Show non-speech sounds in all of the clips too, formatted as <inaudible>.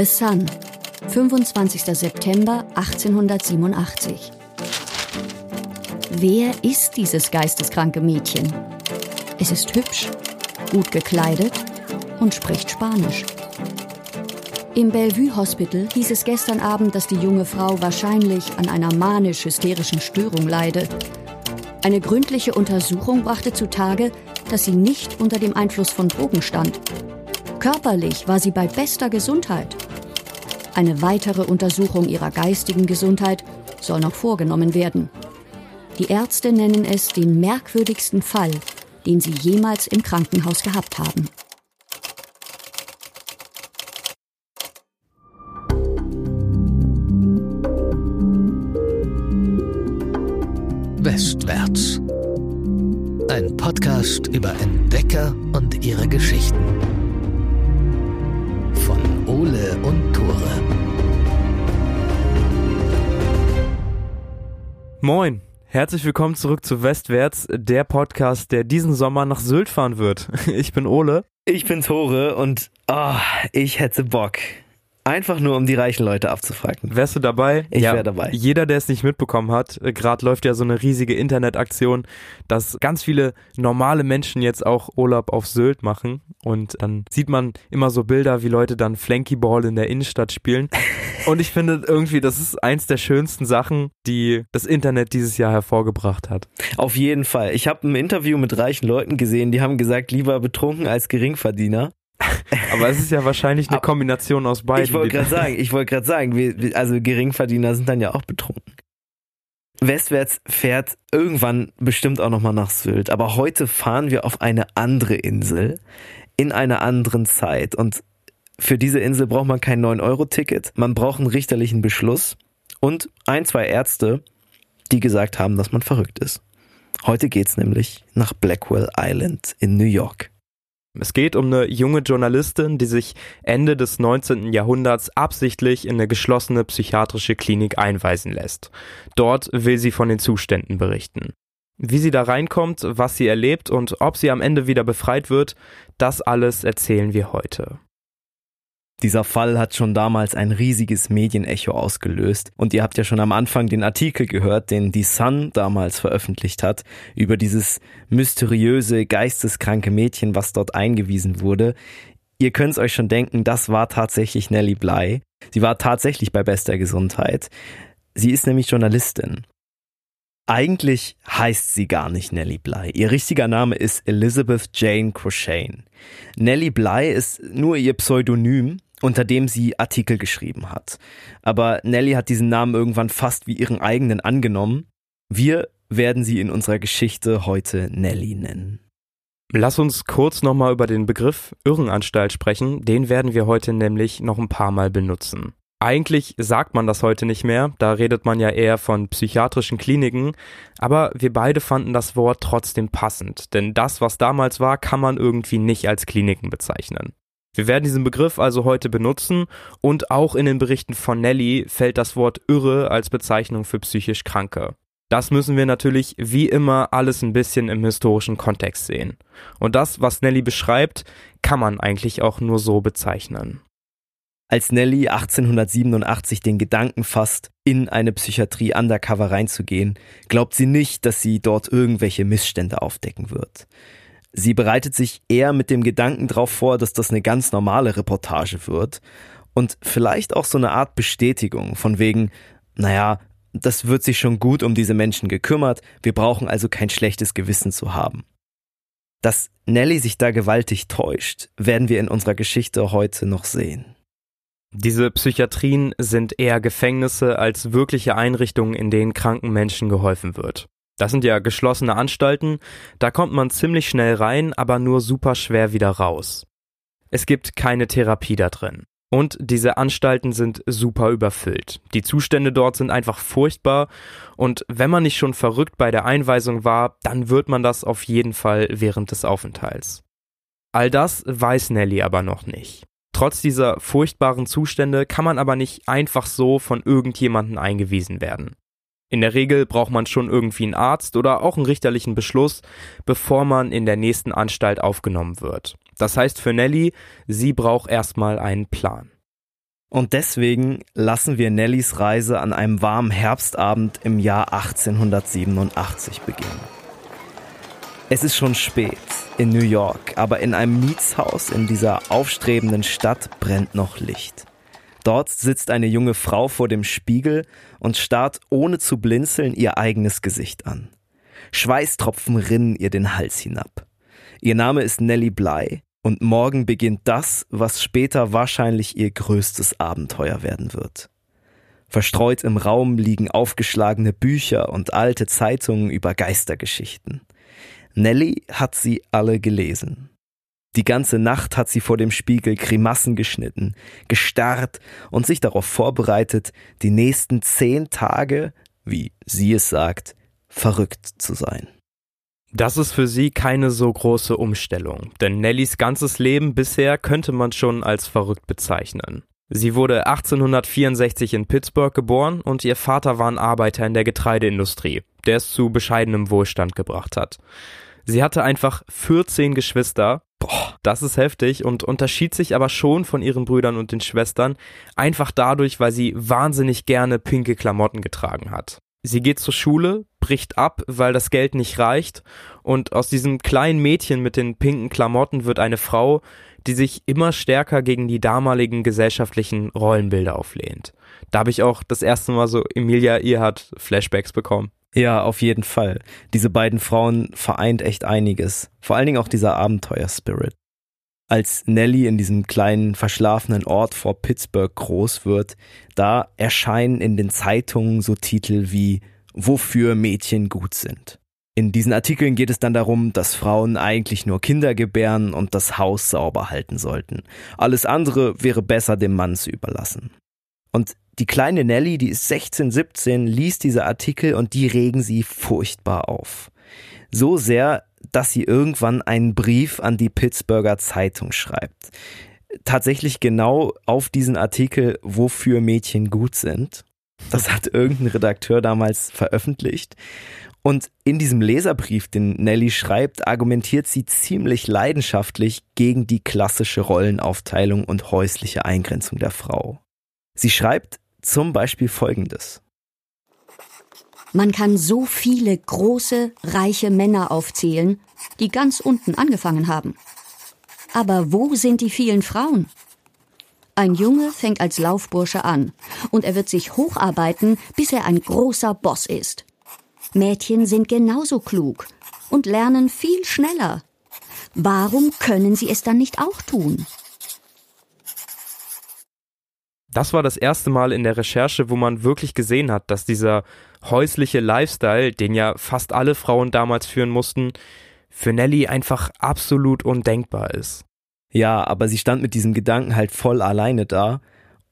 The Sun, 25. September 1887. Wer ist dieses geisteskranke Mädchen? Es ist hübsch, gut gekleidet und spricht Spanisch. Im Bellevue Hospital hieß es gestern Abend, dass die junge Frau wahrscheinlich an einer manisch-hysterischen Störung leide. Eine gründliche Untersuchung brachte zutage, dass sie nicht unter dem Einfluss von Drogen stand. Körperlich war sie bei bester Gesundheit. Eine weitere Untersuchung ihrer geistigen Gesundheit soll noch vorgenommen werden. Die Ärzte nennen es den merkwürdigsten Fall, den sie jemals im Krankenhaus gehabt haben. Moin, herzlich willkommen zurück zu Westwärts, der Podcast, der diesen Sommer nach Sylt fahren wird. <laughs> Ich bin Ole. Ich bin Tore und oh, ich hätte Bock. Einfach nur, um die reichen Leute abzufragen. Wärst du dabei? Ich ja, wäre dabei. Jeder, der es nicht mitbekommen hat, äh, gerade läuft ja so eine riesige Internetaktion, dass ganz viele normale Menschen jetzt auch Urlaub auf Sylt machen. Und dann sieht man immer so Bilder, wie Leute dann Flankyball in der Innenstadt spielen. <laughs> Und ich finde irgendwie, das ist eins der schönsten Sachen, die das Internet dieses Jahr hervorgebracht hat. Auf jeden Fall. Ich habe ein Interview mit reichen Leuten gesehen, die haben gesagt, lieber betrunken als Geringverdiener. <laughs> Aber es ist ja wahrscheinlich eine Kombination aus beiden. Ich wollte gerade sagen, ich wollte gerade sagen, wir, also Geringverdiener sind dann ja auch betrunken. Westwärts fährt irgendwann bestimmt auch nochmal nach Sylt, aber heute fahren wir auf eine andere Insel in einer anderen Zeit und für diese Insel braucht man kein 9-Euro-Ticket, man braucht einen richterlichen Beschluss und ein, zwei Ärzte, die gesagt haben, dass man verrückt ist. Heute geht's nämlich nach Blackwell Island in New York. Es geht um eine junge Journalistin, die sich Ende des 19. Jahrhunderts absichtlich in eine geschlossene psychiatrische Klinik einweisen lässt. Dort will sie von den Zuständen berichten. Wie sie da reinkommt, was sie erlebt und ob sie am Ende wieder befreit wird, das alles erzählen wir heute. Dieser Fall hat schon damals ein riesiges Medienecho ausgelöst und ihr habt ja schon am Anfang den Artikel gehört, den die Sun damals veröffentlicht hat, über dieses mysteriöse, geisteskranke Mädchen, was dort eingewiesen wurde. Ihr könnt es euch schon denken, das war tatsächlich Nellie Bly. Sie war tatsächlich bei bester Gesundheit. Sie ist nämlich Journalistin. Eigentlich heißt sie gar nicht Nellie Bly. Ihr richtiger Name ist Elizabeth Jane Crochane. Nellie Bly ist nur ihr Pseudonym unter dem sie Artikel geschrieben hat. Aber Nelly hat diesen Namen irgendwann fast wie ihren eigenen angenommen. Wir werden sie in unserer Geschichte heute Nelly nennen. Lass uns kurz nochmal über den Begriff Irrenanstalt sprechen. Den werden wir heute nämlich noch ein paar Mal benutzen. Eigentlich sagt man das heute nicht mehr, da redet man ja eher von psychiatrischen Kliniken, aber wir beide fanden das Wort trotzdem passend, denn das, was damals war, kann man irgendwie nicht als Kliniken bezeichnen. Wir werden diesen Begriff also heute benutzen und auch in den Berichten von Nelly fällt das Wort irre als Bezeichnung für psychisch Kranke. Das müssen wir natürlich wie immer alles ein bisschen im historischen Kontext sehen. Und das, was Nelly beschreibt, kann man eigentlich auch nur so bezeichnen. Als Nelly 1887 den Gedanken fasst, in eine Psychiatrie undercover reinzugehen, glaubt sie nicht, dass sie dort irgendwelche Missstände aufdecken wird. Sie bereitet sich eher mit dem Gedanken darauf vor, dass das eine ganz normale Reportage wird und vielleicht auch so eine Art Bestätigung von wegen, naja, das wird sich schon gut um diese Menschen gekümmert, wir brauchen also kein schlechtes Gewissen zu haben. Dass Nelly sich da gewaltig täuscht, werden wir in unserer Geschichte heute noch sehen. Diese Psychiatrien sind eher Gefängnisse als wirkliche Einrichtungen, in denen kranken Menschen geholfen wird. Das sind ja geschlossene Anstalten, da kommt man ziemlich schnell rein, aber nur super schwer wieder raus. Es gibt keine Therapie da drin. Und diese Anstalten sind super überfüllt. Die Zustände dort sind einfach furchtbar und wenn man nicht schon verrückt bei der Einweisung war, dann wird man das auf jeden Fall während des Aufenthalts. All das weiß Nelly aber noch nicht. Trotz dieser furchtbaren Zustände kann man aber nicht einfach so von irgendjemanden eingewiesen werden. In der Regel braucht man schon irgendwie einen Arzt oder auch einen richterlichen Beschluss, bevor man in der nächsten Anstalt aufgenommen wird. Das heißt für Nelly, sie braucht erstmal einen Plan. Und deswegen lassen wir Nellys Reise an einem warmen Herbstabend im Jahr 1887 beginnen. Es ist schon spät in New York, aber in einem Mietshaus in dieser aufstrebenden Stadt brennt noch Licht. Dort sitzt eine junge Frau vor dem Spiegel und starrt ohne zu blinzeln ihr eigenes Gesicht an. Schweißtropfen rinnen ihr den Hals hinab. Ihr Name ist Nellie Bly und morgen beginnt das, was später wahrscheinlich ihr größtes Abenteuer werden wird. Verstreut im Raum liegen aufgeschlagene Bücher und alte Zeitungen über Geistergeschichten. Nelly hat sie alle gelesen. Die ganze Nacht hat sie vor dem Spiegel Grimassen geschnitten, gestarrt und sich darauf vorbereitet, die nächsten zehn Tage, wie sie es sagt, verrückt zu sein. Das ist für sie keine so große Umstellung, denn Nellys ganzes Leben bisher könnte man schon als verrückt bezeichnen. Sie wurde 1864 in Pittsburgh geboren und ihr Vater war ein Arbeiter in der Getreideindustrie, der es zu bescheidenem Wohlstand gebracht hat. Sie hatte einfach 14 Geschwister. Boah, das ist heftig und unterschied sich aber schon von ihren Brüdern und den Schwestern, einfach dadurch, weil sie wahnsinnig gerne pinke Klamotten getragen hat. Sie geht zur Schule, bricht ab, weil das Geld nicht reicht, und aus diesem kleinen Mädchen mit den pinken Klamotten wird eine Frau, die sich immer stärker gegen die damaligen gesellschaftlichen Rollenbilder auflehnt. Da habe ich auch das erste Mal so Emilia Earhart Flashbacks bekommen. Ja, auf jeden Fall. Diese beiden Frauen vereint echt einiges. Vor allen Dingen auch dieser Abenteuer-Spirit. Als Nellie in diesem kleinen verschlafenen Ort vor Pittsburgh groß wird, da erscheinen in den Zeitungen so Titel wie Wofür Mädchen gut sind. In diesen Artikeln geht es dann darum, dass Frauen eigentlich nur Kinder gebären und das Haus sauber halten sollten. Alles andere wäre besser dem Mann zu überlassen. Und die kleine Nelly, die ist 16, 17, liest diese Artikel und die regen sie furchtbar auf. So sehr, dass sie irgendwann einen Brief an die Pittsburgher Zeitung schreibt. Tatsächlich genau auf diesen Artikel, wofür Mädchen gut sind. Das hat irgendein Redakteur damals veröffentlicht. Und in diesem Leserbrief, den Nelly schreibt, argumentiert sie ziemlich leidenschaftlich gegen die klassische Rollenaufteilung und häusliche Eingrenzung der Frau. Sie schreibt, zum Beispiel Folgendes. Man kann so viele große, reiche Männer aufzählen, die ganz unten angefangen haben. Aber wo sind die vielen Frauen? Ein Junge fängt als Laufbursche an und er wird sich hocharbeiten, bis er ein großer Boss ist. Mädchen sind genauso klug und lernen viel schneller. Warum können sie es dann nicht auch tun? Das war das erste Mal in der Recherche, wo man wirklich gesehen hat, dass dieser häusliche Lifestyle, den ja fast alle Frauen damals führen mussten, für Nelly einfach absolut undenkbar ist. Ja, aber sie stand mit diesem Gedanken halt voll alleine da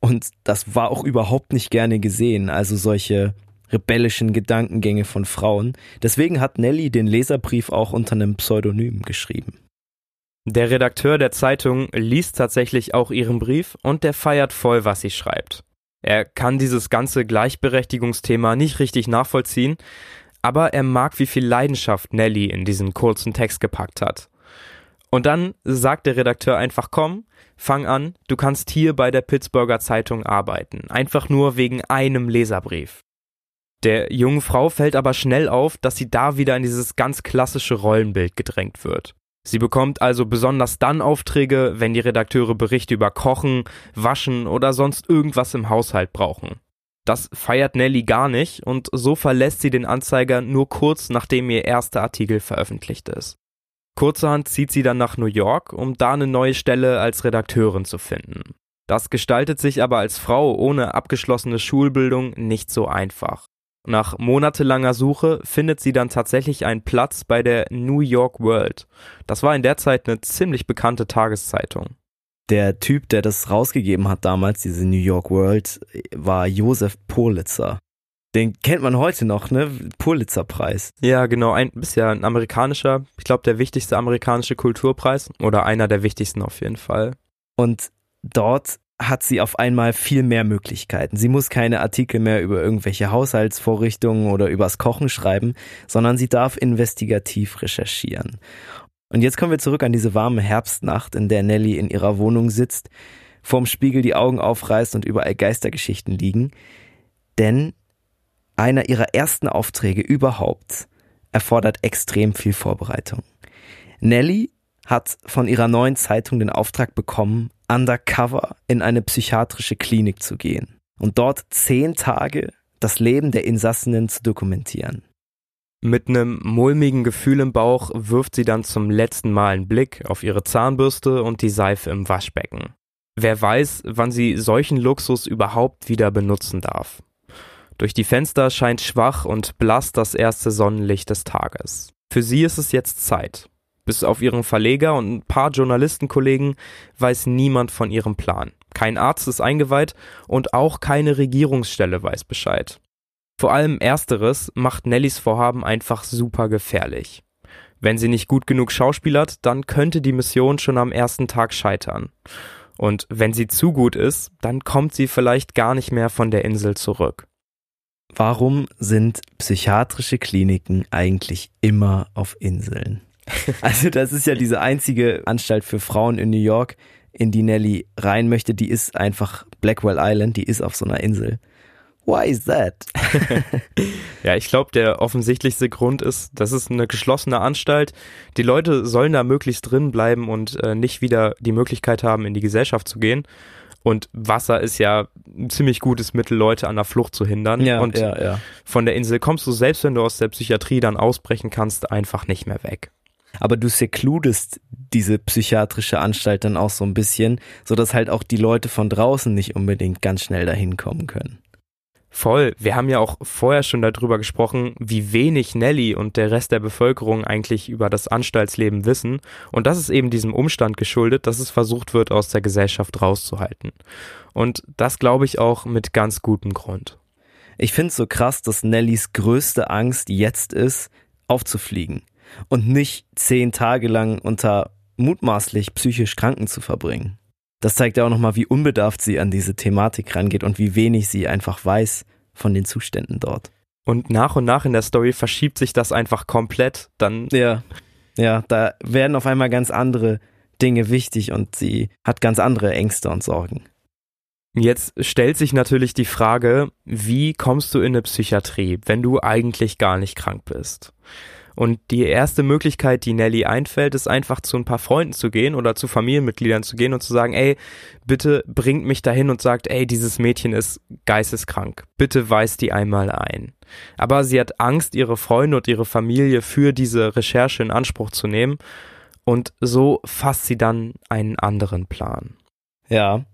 und das war auch überhaupt nicht gerne gesehen, also solche rebellischen Gedankengänge von Frauen. Deswegen hat Nelly den Leserbrief auch unter einem Pseudonym geschrieben. Der Redakteur der Zeitung liest tatsächlich auch ihren Brief und der feiert voll, was sie schreibt. Er kann dieses ganze Gleichberechtigungsthema nicht richtig nachvollziehen, aber er mag, wie viel Leidenschaft Nelly in diesen kurzen Text gepackt hat. Und dann sagt der Redakteur einfach, komm, fang an, du kannst hier bei der Pittsburgher Zeitung arbeiten, einfach nur wegen einem Leserbrief. Der jungen Frau fällt aber schnell auf, dass sie da wieder in dieses ganz klassische Rollenbild gedrängt wird. Sie bekommt also besonders dann Aufträge, wenn die Redakteure Berichte über Kochen, Waschen oder sonst irgendwas im Haushalt brauchen. Das feiert Nelly gar nicht und so verlässt sie den Anzeiger nur kurz nachdem ihr erster Artikel veröffentlicht ist. Kurzerhand zieht sie dann nach New York, um da eine neue Stelle als Redakteurin zu finden. Das gestaltet sich aber als Frau ohne abgeschlossene Schulbildung nicht so einfach. Nach monatelanger Suche findet sie dann tatsächlich einen Platz bei der New York World. Das war in der Zeit eine ziemlich bekannte Tageszeitung. Der Typ, der das rausgegeben hat damals, diese New York World, war Josef Pulitzer. Den kennt man heute noch, ne? Pulitzer-Preis. Ja, genau. Ein bisher ein amerikanischer, ich glaube, der wichtigste amerikanische Kulturpreis oder einer der wichtigsten auf jeden Fall. Und dort hat sie auf einmal viel mehr Möglichkeiten. Sie muss keine Artikel mehr über irgendwelche Haushaltsvorrichtungen oder übers Kochen schreiben, sondern sie darf investigativ recherchieren. Und jetzt kommen wir zurück an diese warme Herbstnacht, in der Nelly in ihrer Wohnung sitzt, vorm Spiegel die Augen aufreißt und überall Geistergeschichten liegen. Denn einer ihrer ersten Aufträge überhaupt erfordert extrem viel Vorbereitung. Nelly hat von ihrer neuen Zeitung den Auftrag bekommen, undercover in eine psychiatrische Klinik zu gehen und dort zehn Tage das Leben der Insassenen zu dokumentieren. Mit einem mulmigen Gefühl im Bauch wirft sie dann zum letzten Mal einen Blick auf ihre Zahnbürste und die Seife im Waschbecken. Wer weiß, wann sie solchen Luxus überhaupt wieder benutzen darf. Durch die Fenster scheint schwach und blass das erste Sonnenlicht des Tages. Für sie ist es jetzt Zeit. Bis auf ihren Verleger und ein paar Journalistenkollegen weiß niemand von ihrem Plan. Kein Arzt ist eingeweiht und auch keine Regierungsstelle weiß Bescheid. Vor allem ersteres macht Nellys Vorhaben einfach super gefährlich. Wenn sie nicht gut genug schauspielert, dann könnte die Mission schon am ersten Tag scheitern. Und wenn sie zu gut ist, dann kommt sie vielleicht gar nicht mehr von der Insel zurück. Warum sind psychiatrische Kliniken eigentlich immer auf Inseln? <laughs> Also das ist ja diese einzige Anstalt für Frauen in New York, in die Nelly rein möchte. Die ist einfach Blackwell Island, die ist auf so einer Insel. Why is that? <laughs> ja, ich glaube, der offensichtlichste Grund ist, das ist eine geschlossene Anstalt. Die Leute sollen da möglichst drin bleiben und äh, nicht wieder die Möglichkeit haben, in die Gesellschaft zu gehen. Und Wasser ist ja ein ziemlich gutes Mittel, Leute an der Flucht zu hindern. Ja, und ja, ja. von der Insel kommst du, selbst wenn du aus der Psychiatrie dann ausbrechen kannst, einfach nicht mehr weg. Aber du secludest diese psychiatrische Anstalt dann auch so ein bisschen, sodass halt auch die Leute von draußen nicht unbedingt ganz schnell dahin kommen können. Voll. Wir haben ja auch vorher schon darüber gesprochen, wie wenig Nelly und der Rest der Bevölkerung eigentlich über das Anstaltsleben wissen. Und das ist eben diesem Umstand geschuldet, dass es versucht wird, aus der Gesellschaft rauszuhalten. Und das glaube ich auch mit ganz gutem Grund. Ich finde es so krass, dass Nellys größte Angst jetzt ist, aufzufliegen und nicht zehn Tage lang unter mutmaßlich psychisch Kranken zu verbringen. Das zeigt ja auch nochmal, wie unbedarft sie an diese Thematik rangeht und wie wenig sie einfach weiß von den Zuständen dort. Und nach und nach in der Story verschiebt sich das einfach komplett. Dann. Ja. Ja, da werden auf einmal ganz andere Dinge wichtig und sie hat ganz andere Ängste und Sorgen. Jetzt stellt sich natürlich die Frage, wie kommst du in eine Psychiatrie, wenn du eigentlich gar nicht krank bist? Und die erste Möglichkeit, die Nelly einfällt, ist einfach zu ein paar Freunden zu gehen oder zu Familienmitgliedern zu gehen und zu sagen, ey, bitte bringt mich dahin und sagt, ey, dieses Mädchen ist geisteskrank. Bitte weist die einmal ein. Aber sie hat Angst, ihre Freunde und ihre Familie für diese Recherche in Anspruch zu nehmen. Und so fasst sie dann einen anderen Plan. Ja.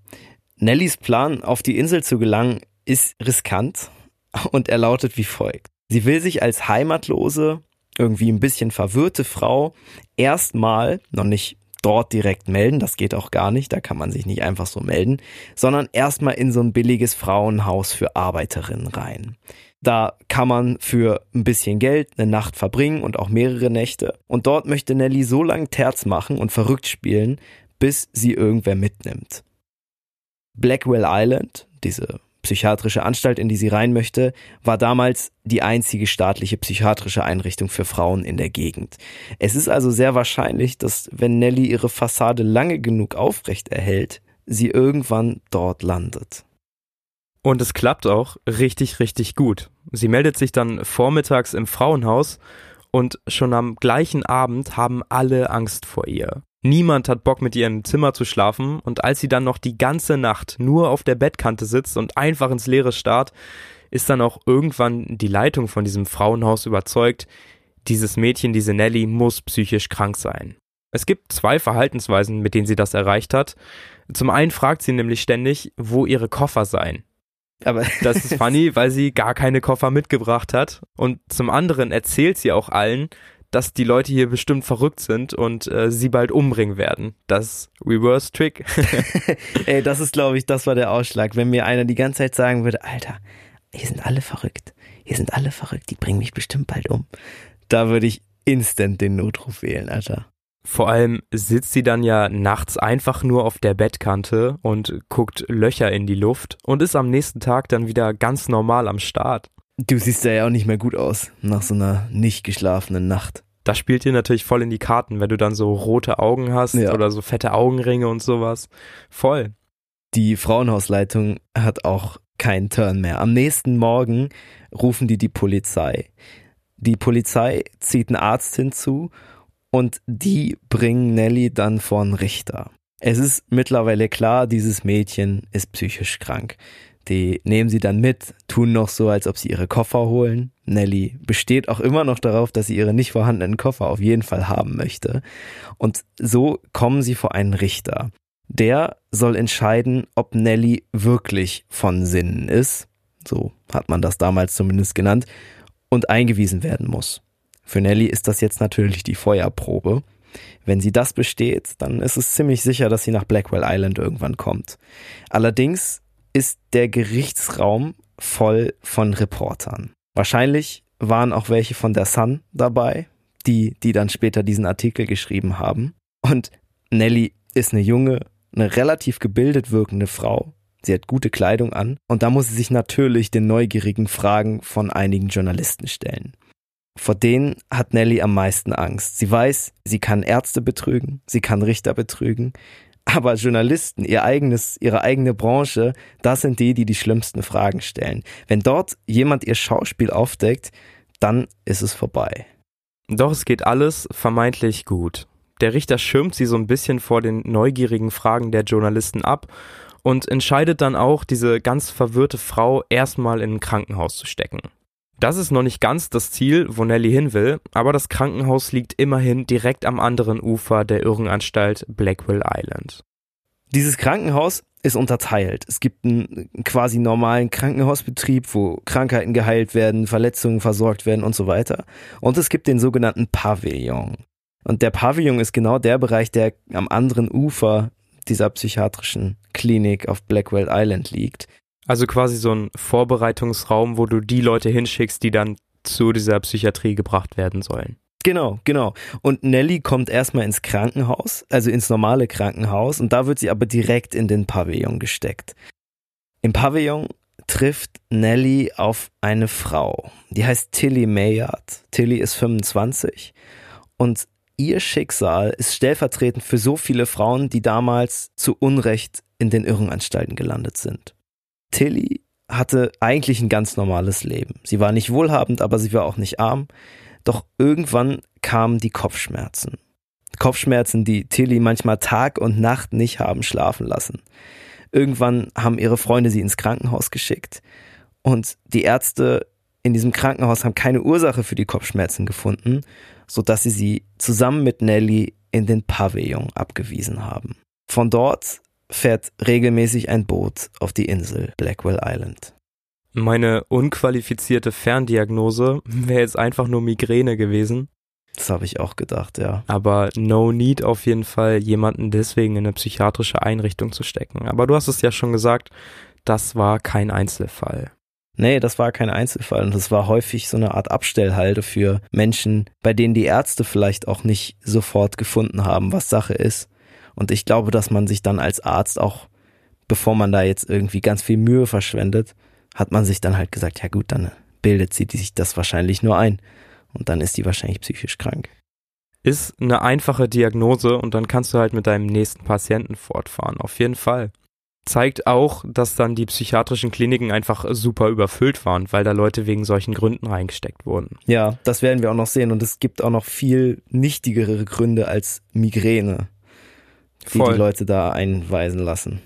Nellys Plan, auf die Insel zu gelangen, ist riskant <laughs> und er lautet wie folgt. Sie will sich als Heimatlose irgendwie ein bisschen verwirrte Frau erstmal, noch nicht dort direkt melden, das geht auch gar nicht, da kann man sich nicht einfach so melden, sondern erstmal in so ein billiges Frauenhaus für Arbeiterinnen rein. Da kann man für ein bisschen Geld eine Nacht verbringen und auch mehrere Nächte. Und dort möchte Nelly so lange Terz machen und verrückt spielen, bis sie irgendwer mitnimmt. Blackwell Island, diese psychiatrische Anstalt, in die sie rein möchte, war damals die einzige staatliche psychiatrische Einrichtung für Frauen in der Gegend. Es ist also sehr wahrscheinlich, dass wenn Nelly ihre Fassade lange genug aufrecht erhält, sie irgendwann dort landet. Und es klappt auch richtig, richtig gut. Sie meldet sich dann vormittags im Frauenhaus und schon am gleichen Abend haben alle Angst vor ihr. Niemand hat Bock mit ihr im Zimmer zu schlafen und als sie dann noch die ganze Nacht nur auf der Bettkante sitzt und einfach ins Leere starrt, ist dann auch irgendwann die Leitung von diesem Frauenhaus überzeugt, dieses Mädchen, diese Nelly, muss psychisch krank sein. Es gibt zwei Verhaltensweisen, mit denen sie das erreicht hat. Zum einen fragt sie nämlich ständig, wo ihre Koffer seien. Aber das ist <laughs> funny, weil sie gar keine Koffer mitgebracht hat. Und zum anderen erzählt sie auch allen, dass die Leute hier bestimmt verrückt sind und äh, sie bald umbringen werden. Das Reverse Trick. <laughs> <laughs> Ey, das ist, glaube ich, das war der Ausschlag. Wenn mir einer die ganze Zeit sagen würde, Alter, hier sind alle verrückt. Hier sind alle verrückt, die bringen mich bestimmt bald um. Da würde ich instant den Notruf wählen, Alter. Vor allem sitzt sie dann ja nachts einfach nur auf der Bettkante und guckt Löcher in die Luft und ist am nächsten Tag dann wieder ganz normal am Start. Du siehst ja auch nicht mehr gut aus nach so einer nicht geschlafenen Nacht. Das spielt dir natürlich voll in die Karten, wenn du dann so rote Augen hast ja. oder so fette Augenringe und sowas. Voll. die Frauenhausleitung hat auch keinen Turn mehr. Am nächsten Morgen rufen die die Polizei. Die Polizei zieht einen Arzt hinzu und die bringen Nelly dann vor einen Richter. Es ist mittlerweile klar, dieses Mädchen ist psychisch krank. Die nehmen sie dann mit, tun noch so, als ob sie ihre Koffer holen. Nelly besteht auch immer noch darauf, dass sie ihre nicht vorhandenen Koffer auf jeden Fall haben möchte. Und so kommen sie vor einen Richter. Der soll entscheiden, ob Nelly wirklich von Sinnen ist, so hat man das damals zumindest genannt, und eingewiesen werden muss. Für Nelly ist das jetzt natürlich die Feuerprobe. Wenn sie das besteht, dann ist es ziemlich sicher, dass sie nach Blackwell Island irgendwann kommt. Allerdings ist der Gerichtsraum voll von Reportern. Wahrscheinlich waren auch welche von der Sun dabei, die, die dann später diesen Artikel geschrieben haben. Und Nelly ist eine junge, eine relativ gebildet wirkende Frau. Sie hat gute Kleidung an und da muss sie sich natürlich den neugierigen Fragen von einigen Journalisten stellen. Vor denen hat Nelly am meisten Angst. Sie weiß, sie kann Ärzte betrügen, sie kann Richter betrügen, aber Journalisten, ihr eigenes, ihre eigene Branche, das sind die, die die schlimmsten Fragen stellen. Wenn dort jemand ihr Schauspiel aufdeckt, dann ist es vorbei. Doch es geht alles vermeintlich gut. Der Richter schirmt sie so ein bisschen vor den neugierigen Fragen der Journalisten ab und entscheidet dann auch, diese ganz verwirrte Frau erstmal in ein Krankenhaus zu stecken. Das ist noch nicht ganz das Ziel, wo Nelly hin will, aber das Krankenhaus liegt immerhin direkt am anderen Ufer der Irrenanstalt Blackwell Island. Dieses Krankenhaus ist unterteilt. Es gibt einen quasi normalen Krankenhausbetrieb, wo Krankheiten geheilt werden, Verletzungen versorgt werden und so weiter. Und es gibt den sogenannten Pavillon. Und der Pavillon ist genau der Bereich, der am anderen Ufer dieser psychiatrischen Klinik auf Blackwell Island liegt. Also quasi so ein Vorbereitungsraum, wo du die Leute hinschickst, die dann zu dieser Psychiatrie gebracht werden sollen. Genau, genau. Und Nelly kommt erstmal ins Krankenhaus, also ins normale Krankenhaus, und da wird sie aber direkt in den Pavillon gesteckt. Im Pavillon trifft Nelly auf eine Frau, die heißt Tilly Mayard. Tilly ist 25 und ihr Schicksal ist stellvertretend für so viele Frauen, die damals zu Unrecht in den Irrenanstalten gelandet sind. Tilly hatte eigentlich ein ganz normales Leben. Sie war nicht wohlhabend, aber sie war auch nicht arm. Doch irgendwann kamen die Kopfschmerzen. Kopfschmerzen, die Tilly manchmal Tag und Nacht nicht haben schlafen lassen. Irgendwann haben ihre Freunde sie ins Krankenhaus geschickt und die Ärzte in diesem Krankenhaus haben keine Ursache für die Kopfschmerzen gefunden, sodass sie sie zusammen mit Nelly in den Pavillon abgewiesen haben. Von dort fährt regelmäßig ein Boot auf die Insel Blackwell Island. Meine unqualifizierte Ferndiagnose wäre jetzt einfach nur Migräne gewesen. Das habe ich auch gedacht, ja. Aber no need auf jeden Fall, jemanden deswegen in eine psychiatrische Einrichtung zu stecken. Aber du hast es ja schon gesagt, das war kein Einzelfall. Nee, das war kein Einzelfall und das war häufig so eine Art Abstellhalde für Menschen, bei denen die Ärzte vielleicht auch nicht sofort gefunden haben, was Sache ist. Und ich glaube, dass man sich dann als Arzt auch, bevor man da jetzt irgendwie ganz viel Mühe verschwendet, hat man sich dann halt gesagt, ja gut, dann bildet sie sich das wahrscheinlich nur ein. Und dann ist die wahrscheinlich psychisch krank. Ist eine einfache Diagnose und dann kannst du halt mit deinem nächsten Patienten fortfahren. Auf jeden Fall. Zeigt auch, dass dann die psychiatrischen Kliniken einfach super überfüllt waren, weil da Leute wegen solchen Gründen reingesteckt wurden. Ja, das werden wir auch noch sehen. Und es gibt auch noch viel nichtigere Gründe als Migräne die Voll. die Leute da einweisen lassen.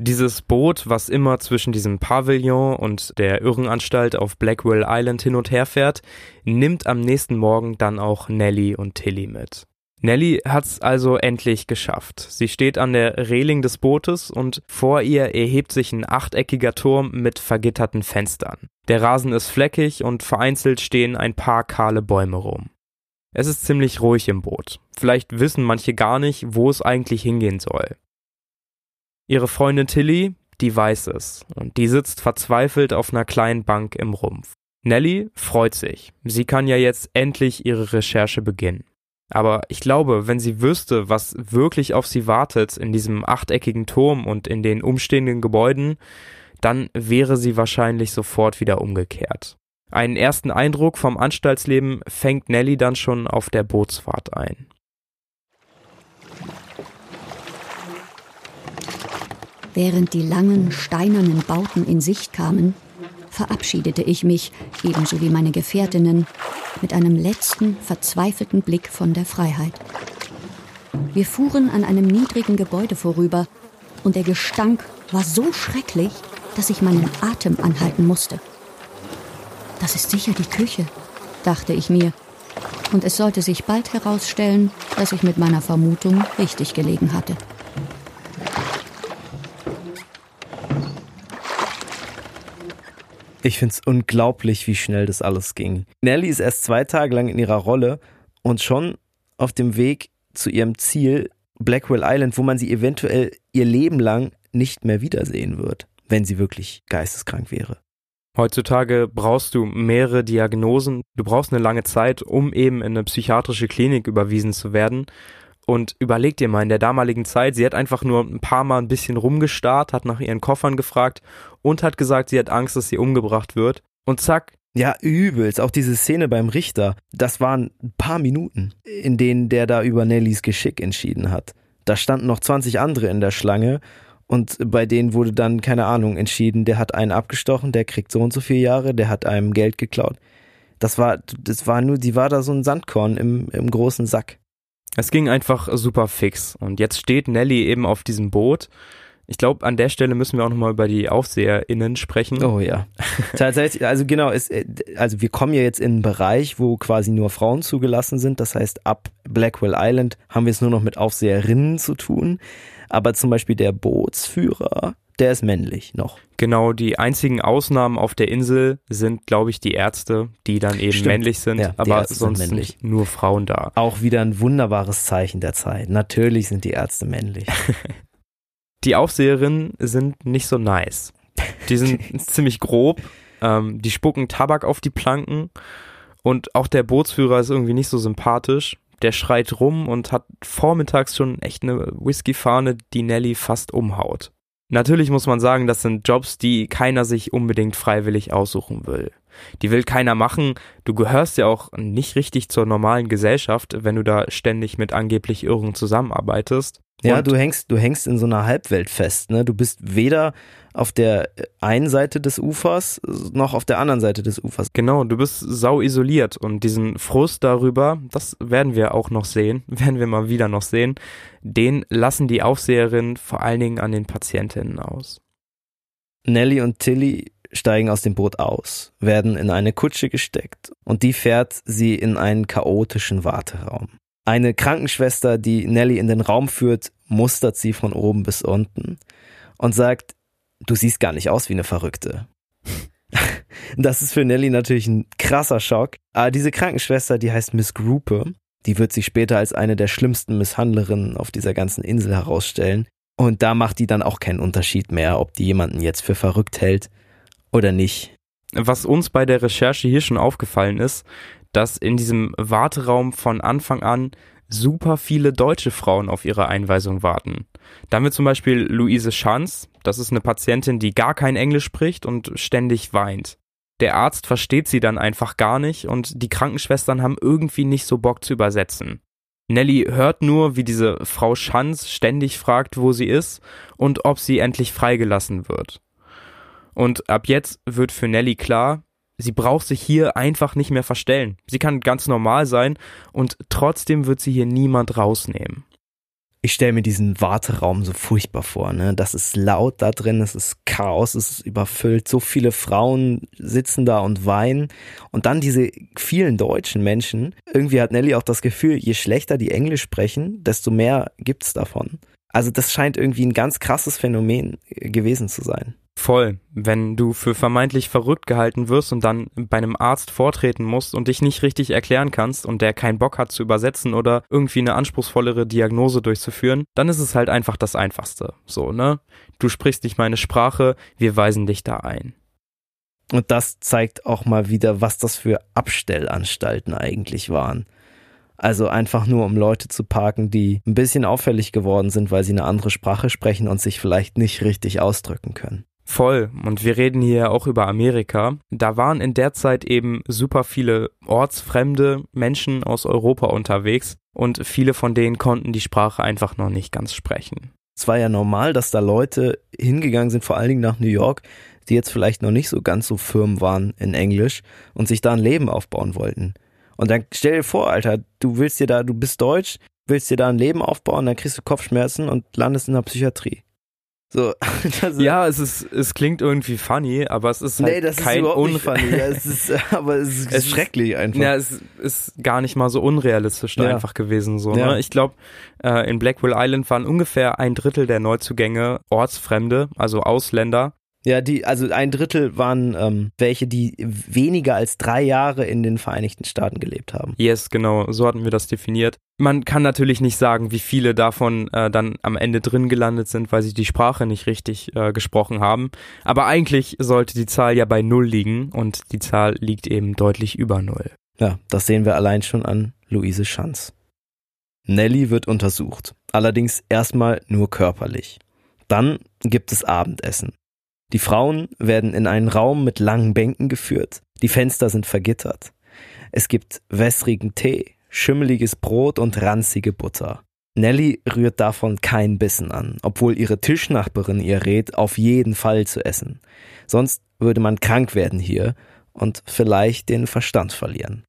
Dieses Boot, was immer zwischen diesem Pavillon und der Irrenanstalt auf Blackwell Island hin und her fährt, nimmt am nächsten Morgen dann auch Nelly und Tilly mit. Nelly hat's also endlich geschafft. Sie steht an der Reling des Bootes und vor ihr erhebt sich ein achteckiger Turm mit vergitterten Fenstern. Der Rasen ist fleckig und vereinzelt stehen ein paar kahle Bäume rum. Es ist ziemlich ruhig im Boot. Vielleicht wissen manche gar nicht, wo es eigentlich hingehen soll. Ihre Freundin Tilly, die weiß es, und die sitzt verzweifelt auf einer kleinen Bank im Rumpf. Nelly freut sich. Sie kann ja jetzt endlich ihre Recherche beginnen. Aber ich glaube, wenn sie wüsste, was wirklich auf sie wartet in diesem achteckigen Turm und in den umstehenden Gebäuden, dann wäre sie wahrscheinlich sofort wieder umgekehrt. Einen ersten Eindruck vom Anstaltsleben fängt Nelly dann schon auf der Bootsfahrt ein. Während die langen, steinernen Bauten in Sicht kamen, verabschiedete ich mich, ebenso wie meine Gefährtinnen, mit einem letzten, verzweifelten Blick von der Freiheit. Wir fuhren an einem niedrigen Gebäude vorüber, und der Gestank war so schrecklich, dass ich meinen Atem anhalten musste. Das ist sicher die Küche, dachte ich mir, und es sollte sich bald herausstellen, dass ich mit meiner Vermutung richtig gelegen hatte. Ich finde es unglaublich, wie schnell das alles ging. Nelly ist erst zwei Tage lang in ihrer Rolle und schon auf dem Weg zu ihrem Ziel, Blackwell Island, wo man sie eventuell ihr Leben lang nicht mehr wiedersehen wird, wenn sie wirklich geisteskrank wäre. Heutzutage brauchst du mehrere Diagnosen, du brauchst eine lange Zeit, um eben in eine psychiatrische Klinik überwiesen zu werden. Und überleg dir mal, in der damaligen Zeit, sie hat einfach nur ein paar Mal ein bisschen rumgestarrt, hat nach ihren Koffern gefragt und hat gesagt, sie hat Angst, dass sie umgebracht wird. Und zack. Ja, übelst. Auch diese Szene beim Richter, das waren ein paar Minuten, in denen der da über Nellys Geschick entschieden hat. Da standen noch 20 andere in der Schlange und bei denen wurde dann, keine Ahnung, entschieden, der hat einen abgestochen, der kriegt so und so viele Jahre, der hat einem Geld geklaut. Das war, das war nur, die war da so ein Sandkorn im, im großen Sack. Es ging einfach super fix. Und jetzt steht Nelly eben auf diesem Boot. Ich glaube, an der Stelle müssen wir auch nochmal über die AufseherInnen sprechen. Oh ja. <laughs> Tatsächlich, also genau, ist, also wir kommen ja jetzt in einen Bereich, wo quasi nur Frauen zugelassen sind. Das heißt, ab Blackwell Island haben wir es nur noch mit Aufseherinnen zu tun. Aber zum Beispiel der Bootsführer, der ist männlich noch. Genau, die einzigen Ausnahmen auf der Insel sind, glaube ich, die Ärzte, die dann eben Stimmt. männlich sind, ja, aber sonst sind nur Frauen da. Auch wieder ein wunderbares Zeichen der Zeit. Natürlich sind die Ärzte männlich. <laughs> die Aufseherinnen sind nicht so nice. Die sind <laughs> <laughs> ziemlich grob, ähm, die spucken Tabak auf die Planken und auch der Bootsführer ist irgendwie nicht so sympathisch der schreit rum und hat vormittags schon echt eine Whiskyfahne, die Nelly fast umhaut. Natürlich muss man sagen, das sind Jobs, die keiner sich unbedingt freiwillig aussuchen will. Die will keiner machen. Du gehörst ja auch nicht richtig zur normalen Gesellschaft, wenn du da ständig mit angeblich Irren zusammenarbeitest. Ja, du hängst, du hängst in so einer Halbwelt fest, ne? Du bist weder auf der einen Seite des Ufers noch auf der anderen Seite des Ufers. Genau, du bist sau isoliert und diesen Frust darüber, das werden wir auch noch sehen, <laughs> werden wir mal wieder noch sehen, den lassen die Aufseherinnen vor allen Dingen an den Patientinnen aus. Nelly und Tilly steigen aus dem Boot aus, werden in eine Kutsche gesteckt und die fährt sie in einen chaotischen Warteraum. Eine Krankenschwester, die Nelly in den Raum führt, mustert sie von oben bis unten und sagt, du siehst gar nicht aus wie eine Verrückte. <laughs> das ist für Nelly natürlich ein krasser Schock. Aber diese Krankenschwester, die heißt Miss Gruppe, die wird sich später als eine der schlimmsten Misshandlerinnen auf dieser ganzen Insel herausstellen. Und da macht die dann auch keinen Unterschied mehr, ob die jemanden jetzt für verrückt hält oder nicht. Was uns bei der Recherche hier schon aufgefallen ist, dass in diesem Warteraum von Anfang an super viele deutsche Frauen auf ihre Einweisung warten. Da haben wir zum Beispiel Luise Schanz, das ist eine Patientin, die gar kein Englisch spricht und ständig weint. Der Arzt versteht sie dann einfach gar nicht und die Krankenschwestern haben irgendwie nicht so Bock zu übersetzen. Nelly hört nur, wie diese Frau Schanz ständig fragt, wo sie ist und ob sie endlich freigelassen wird. Und ab jetzt wird für Nelly klar, sie braucht sich hier einfach nicht mehr verstellen. Sie kann ganz normal sein und trotzdem wird sie hier niemand rausnehmen. Ich stelle mir diesen Warteraum so furchtbar vor, ne? Das ist laut da drin, es ist Chaos, es ist überfüllt, so viele Frauen sitzen da und weinen und dann diese vielen deutschen Menschen. Irgendwie hat Nelly auch das Gefühl, je schlechter die Englisch sprechen, desto mehr gibt's davon. Also das scheint irgendwie ein ganz krasses Phänomen gewesen zu sein. Voll. Wenn du für vermeintlich verrückt gehalten wirst und dann bei einem Arzt vortreten musst und dich nicht richtig erklären kannst und der keinen Bock hat zu übersetzen oder irgendwie eine anspruchsvollere Diagnose durchzuführen, dann ist es halt einfach das Einfachste. So, ne? Du sprichst nicht meine Sprache, wir weisen dich da ein. Und das zeigt auch mal wieder, was das für Abstellanstalten eigentlich waren. Also einfach nur, um Leute zu parken, die ein bisschen auffällig geworden sind, weil sie eine andere Sprache sprechen und sich vielleicht nicht richtig ausdrücken können. Voll. Und wir reden hier auch über Amerika. Da waren in der Zeit eben super viele ortsfremde Menschen aus Europa unterwegs und viele von denen konnten die Sprache einfach noch nicht ganz sprechen. Es war ja normal, dass da Leute hingegangen sind, vor allen Dingen nach New York, die jetzt vielleicht noch nicht so ganz so firm waren in Englisch und sich da ein Leben aufbauen wollten. Und dann stell dir vor, Alter, du willst dir da, du bist deutsch, willst dir da ein Leben aufbauen, dann kriegst du Kopfschmerzen und landest in der Psychiatrie. So, <laughs> ja, es ist, es klingt irgendwie funny, aber es ist halt nee, das kein ist überhaupt nicht funny. Ja, es ist, <laughs> aber es ist es schrecklich einfach. Ja, es ist gar nicht mal so unrealistisch ja. einfach gewesen so. Ja. Ne? Ich glaube, äh, in Blackwell Island waren ungefähr ein Drittel der Neuzugänge Ortsfremde, also Ausländer. Ja, die, also ein Drittel waren ähm, welche, die weniger als drei Jahre in den Vereinigten Staaten gelebt haben. Yes, genau, so hatten wir das definiert. Man kann natürlich nicht sagen, wie viele davon äh, dann am Ende drin gelandet sind, weil sie die Sprache nicht richtig äh, gesprochen haben. Aber eigentlich sollte die Zahl ja bei null liegen und die Zahl liegt eben deutlich über null. Ja, das sehen wir allein schon an Luise Schanz. Nelly wird untersucht, allerdings erstmal nur körperlich. Dann gibt es Abendessen. Die Frauen werden in einen Raum mit langen Bänken geführt. Die Fenster sind vergittert. Es gibt wässrigen Tee, schimmeliges Brot und ranzige Butter. Nelly rührt davon keinen Bissen an, obwohl ihre Tischnachbarin ihr rät, auf jeden Fall zu essen. Sonst würde man krank werden hier und vielleicht den Verstand verlieren.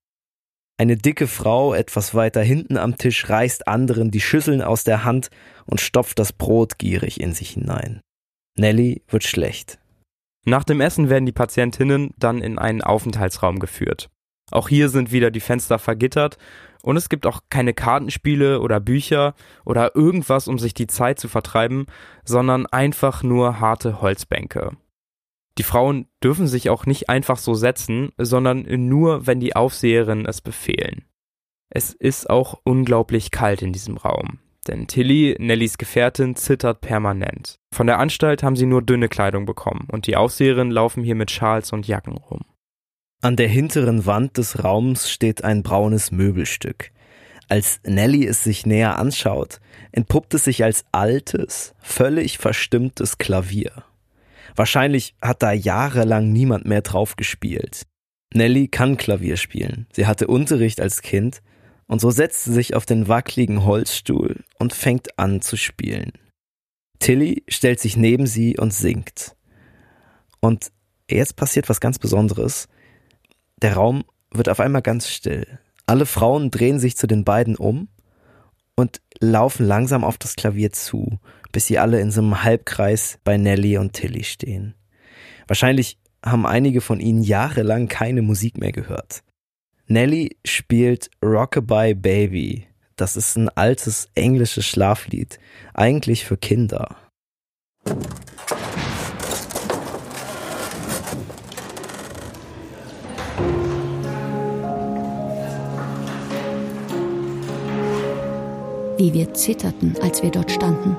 Eine dicke Frau etwas weiter hinten am Tisch reißt anderen die Schüsseln aus der Hand und stopft das Brot gierig in sich hinein. Nelly wird schlecht. Nach dem Essen werden die Patientinnen dann in einen Aufenthaltsraum geführt. Auch hier sind wieder die Fenster vergittert und es gibt auch keine Kartenspiele oder Bücher oder irgendwas, um sich die Zeit zu vertreiben, sondern einfach nur harte Holzbänke. Die Frauen dürfen sich auch nicht einfach so setzen, sondern nur, wenn die Aufseherinnen es befehlen. Es ist auch unglaublich kalt in diesem Raum. Denn Tilly, Nellys Gefährtin, zittert permanent. Von der Anstalt haben sie nur dünne Kleidung bekommen und die Aufseherinnen laufen hier mit Schals und Jacken rum. An der hinteren Wand des Raums steht ein braunes Möbelstück. Als Nelly es sich näher anschaut, entpuppt es sich als altes, völlig verstimmtes Klavier. Wahrscheinlich hat da jahrelang niemand mehr drauf gespielt. Nelly kann Klavier spielen. Sie hatte Unterricht als Kind und so setzt sie sich auf den wackligen Holzstuhl und fängt an zu spielen. Tilly stellt sich neben sie und singt. Und jetzt passiert was ganz Besonderes. Der Raum wird auf einmal ganz still. Alle Frauen drehen sich zu den beiden um und laufen langsam auf das Klavier zu, bis sie alle in so einem Halbkreis bei Nelly und Tilly stehen. Wahrscheinlich haben einige von ihnen jahrelang keine Musik mehr gehört. Nelly spielt Rockabye Baby. Das ist ein altes englisches Schlaflied, eigentlich für Kinder. Wie wir zitterten, als wir dort standen.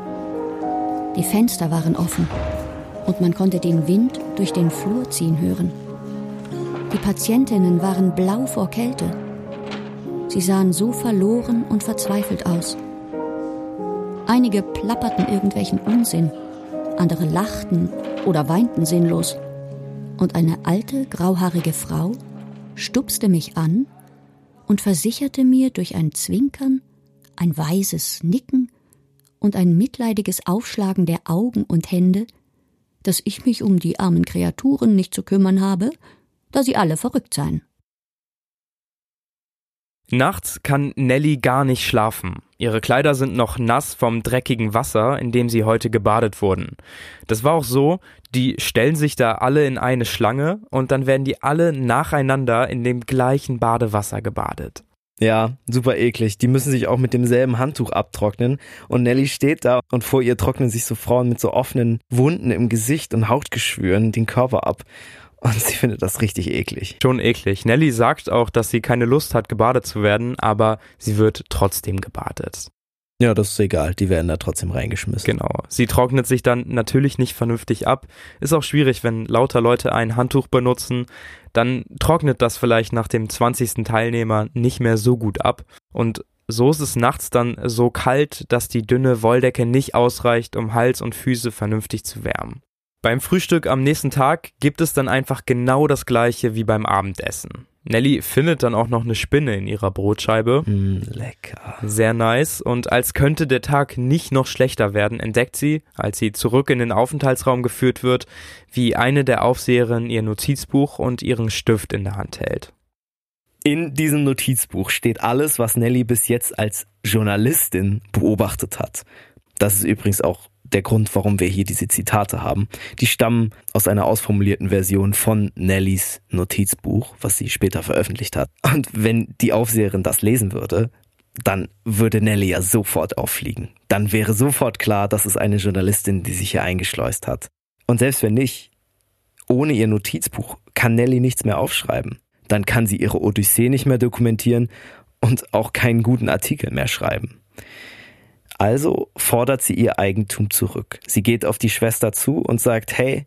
Die Fenster waren offen und man konnte den Wind durch den Flur ziehen hören. Die Patientinnen waren blau vor Kälte. Sie sahen so verloren und verzweifelt aus. Einige plapperten irgendwelchen Unsinn, andere lachten oder weinten sinnlos. Und eine alte, grauhaarige Frau stupste mich an und versicherte mir durch ein Zwinkern, ein weises Nicken und ein mitleidiges Aufschlagen der Augen und Hände, dass ich mich um die armen Kreaturen nicht zu kümmern habe, da sie alle verrückt seien. Nachts kann Nelly gar nicht schlafen. Ihre Kleider sind noch nass vom dreckigen Wasser, in dem sie heute gebadet wurden. Das war auch so, die stellen sich da alle in eine Schlange und dann werden die alle nacheinander in dem gleichen Badewasser gebadet. Ja, super eklig. Die müssen sich auch mit demselben Handtuch abtrocknen. Und Nelly steht da und vor ihr trocknen sich so Frauen mit so offenen Wunden im Gesicht und Hautgeschwüren den Körper ab. Und sie findet das richtig eklig. Schon eklig. Nelly sagt auch, dass sie keine Lust hat, gebadet zu werden, aber sie wird trotzdem gebadet. Ja, das ist egal. Die werden da trotzdem reingeschmissen. Genau. Sie trocknet sich dann natürlich nicht vernünftig ab. Ist auch schwierig, wenn lauter Leute ein Handtuch benutzen. Dann trocknet das vielleicht nach dem 20. Teilnehmer nicht mehr so gut ab. Und so ist es nachts dann so kalt, dass die dünne Wolldecke nicht ausreicht, um Hals und Füße vernünftig zu wärmen. Beim Frühstück am nächsten Tag gibt es dann einfach genau das gleiche wie beim Abendessen. Nelly findet dann auch noch eine Spinne in ihrer Brotscheibe. Mm, lecker. Sehr nice. Und als könnte der Tag nicht noch schlechter werden, entdeckt sie, als sie zurück in den Aufenthaltsraum geführt wird, wie eine der Aufseherinnen ihr Notizbuch und ihren Stift in der Hand hält. In diesem Notizbuch steht alles, was Nelly bis jetzt als Journalistin beobachtet hat. Das ist übrigens auch der Grund, warum wir hier diese Zitate haben. Die stammen aus einer ausformulierten Version von Nellys Notizbuch, was sie später veröffentlicht hat. Und wenn die Aufseherin das lesen würde, dann würde Nelly ja sofort auffliegen. Dann wäre sofort klar, dass es eine Journalistin, die sich hier eingeschleust hat. Und selbst wenn nicht, ohne ihr Notizbuch kann Nelly nichts mehr aufschreiben. Dann kann sie ihre Odyssee nicht mehr dokumentieren und auch keinen guten Artikel mehr schreiben. Also fordert sie ihr Eigentum zurück. Sie geht auf die Schwester zu und sagt, hey,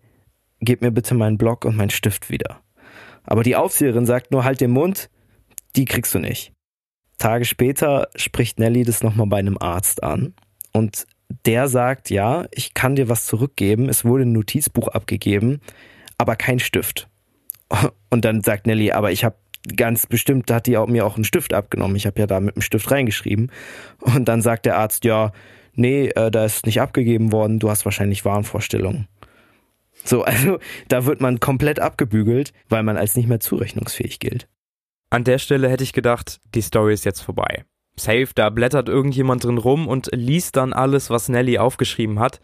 gib mir bitte meinen Block und meinen Stift wieder. Aber die Aufseherin sagt nur, halt den Mund, die kriegst du nicht. Tage später spricht Nelly das nochmal bei einem Arzt an und der sagt, ja, ich kann dir was zurückgeben, es wurde ein Notizbuch abgegeben, aber kein Stift. <laughs> Und dann sagt Nelly, aber ich habe ganz bestimmt hat die auch, mir auch einen Stift abgenommen. Ich habe ja da mit dem Stift reingeschrieben. Und dann sagt der Arzt, ja, nee, äh, da ist nicht abgegeben worden, du hast wahrscheinlich Wahnvorstellungen. So, <laughs> also da wird man komplett abgebügelt, weil man als nicht mehr zurechnungsfähig gilt. An der Stelle hätte ich gedacht, die Story ist jetzt vorbei. Safe, da blättert irgendjemand drin rum und liest dann alles, was Nelly aufgeschrieben hat.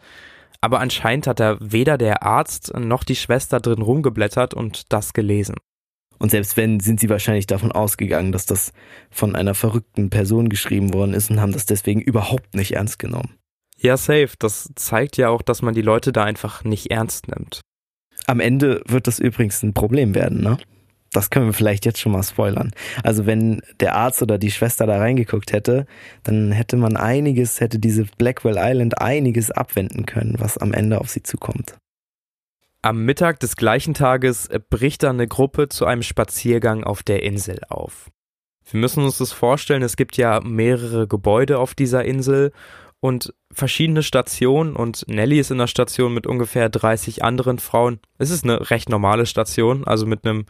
Aber anscheinend hat da weder der Arzt noch die Schwester drin rumgeblättert und das gelesen. Und selbst wenn, sind sie wahrscheinlich davon ausgegangen, dass das von einer verrückten Person geschrieben worden ist und haben das deswegen überhaupt nicht ernst genommen. Ja, safe. Das zeigt ja auch, dass man die Leute da einfach nicht ernst nimmt. Am Ende wird das übrigens ein Problem werden, ne? Das können wir vielleicht jetzt schon mal spoilern. Also wenn der Arzt oder die Schwester da reingeguckt hätte, dann hätte man einiges, hätte diese Blackwell Island einiges abwenden können, was am Ende auf sie zukommt. Am Mittag des gleichen Tages bricht dann eine Gruppe zu einem Spaziergang auf der Insel auf. Wir müssen uns das vorstellen, es gibt ja mehrere Gebäude auf dieser Insel und verschiedene Stationen und Nelly ist in der Station mit ungefähr 30 anderen Frauen. Es ist eine recht normale Station, also mit einem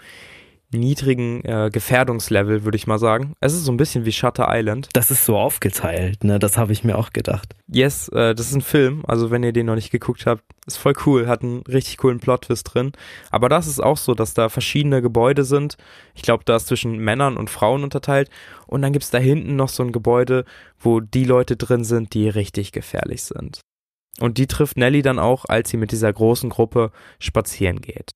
niedrigen äh, Gefährdungslevel, würde ich mal sagen. Es ist so ein bisschen wie Shutter Island. Das ist so aufgeteilt, ne? Das habe ich mir auch gedacht. Yes, äh, das ist ein Film, also wenn ihr den noch nicht geguckt habt, ist voll cool, hat einen richtig coolen Plot-Twist drin. Aber das ist auch so, dass da verschiedene Gebäude sind. Ich glaube, da ist zwischen Männern und Frauen unterteilt. Und dann gibt's da hinten noch so ein Gebäude, wo die Leute drin sind, die richtig gefährlich sind. Und die trifft Nelly dann auch, als sie mit dieser großen Gruppe spazieren geht.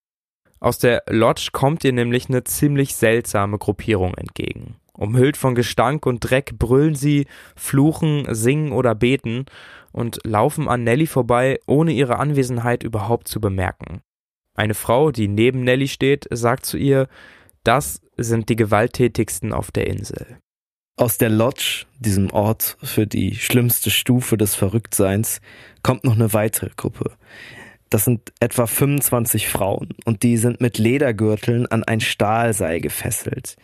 Aus der Lodge kommt ihr nämlich eine ziemlich seltsame Gruppierung entgegen. Umhüllt von Gestank und Dreck brüllen sie, fluchen, singen oder beten und laufen an Nelly vorbei, ohne ihre Anwesenheit überhaupt zu bemerken. Eine Frau, die neben Nelly steht, sagt zu ihr, das sind die gewalttätigsten auf der Insel. Aus der Lodge, diesem Ort für die schlimmste Stufe des Verrücktseins, kommt noch eine weitere Gruppe. Das sind etwa 25 Frauen und die sind mit Ledergürteln an ein Stahlseil gefesselt.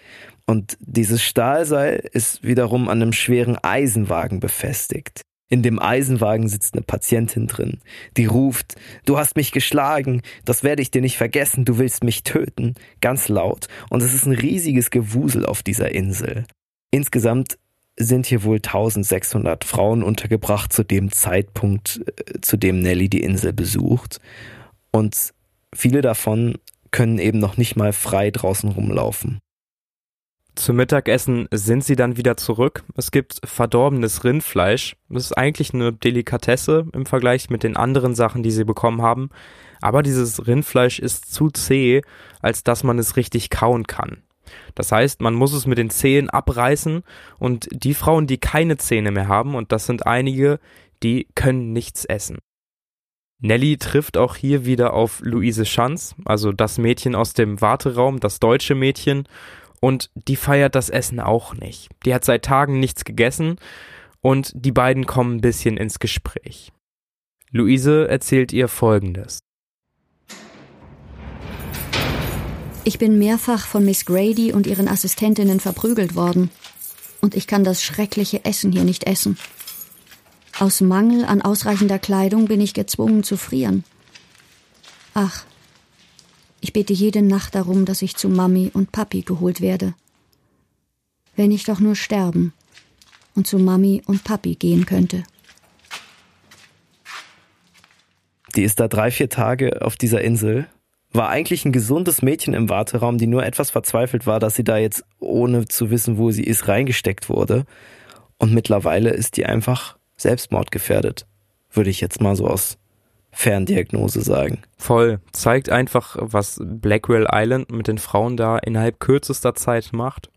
Und dieses Stahlseil ist wiederum an einem schweren Eisenwagen befestigt. In dem Eisenwagen sitzt eine Patientin drin, die ruft, du hast mich geschlagen, das werde ich dir nicht vergessen, du willst mich töten, ganz laut. Und es ist ein riesiges Gewusel auf dieser Insel. Insgesamt sind hier wohl 1600 Frauen untergebracht zu dem Zeitpunkt, äh, zu dem Nelly die Insel besucht. Und viele davon können eben noch nicht mal frei draußen rumlaufen. Zum Mittagessen sind sie dann wieder zurück. Es gibt verdorbenes Rindfleisch. Das ist eigentlich eine Delikatesse im Vergleich mit den anderen Sachen, die sie bekommen haben. Aber dieses Rindfleisch ist zu zäh, als dass man es richtig kauen kann. Das heißt, man muss es mit den Zähnen abreißen und die Frauen, die keine Zähne mehr haben, und das sind einige, die können nichts essen. Nelly trifft auch hier wieder auf Luise Schanz, also das Mädchen aus dem Warteraum, das deutsche Mädchen, und die feiert das Essen auch nicht. Die hat seit Tagen nichts gegessen und die beiden kommen ein bisschen ins Gespräch. Luise erzählt ihr Folgendes. Ich bin mehrfach von Miss Grady und ihren Assistentinnen verprügelt worden. Und ich kann das schreckliche Essen hier nicht essen. Aus Mangel an ausreichender Kleidung bin ich gezwungen zu frieren. Ach, Ich bete jede Nacht darum, dass ich zu Mami und Papi geholt werde. Wenn ich doch nur sterben und zu Mami und Papi gehen könnte. Die ist da drei, vier Tage auf dieser Insel. War eigentlich ein gesundes Mädchen im Warteraum, die nur etwas verzweifelt war, dass sie da jetzt, ohne zu wissen, wo sie ist, reingesteckt wurde. Und mittlerweile ist die einfach selbstmordgefährdet. Würde ich jetzt mal so aus Ferndiagnose sagen. Voll. Zeigt einfach, was Blackwell Island mit den Frauen da innerhalb kürzester Zeit macht.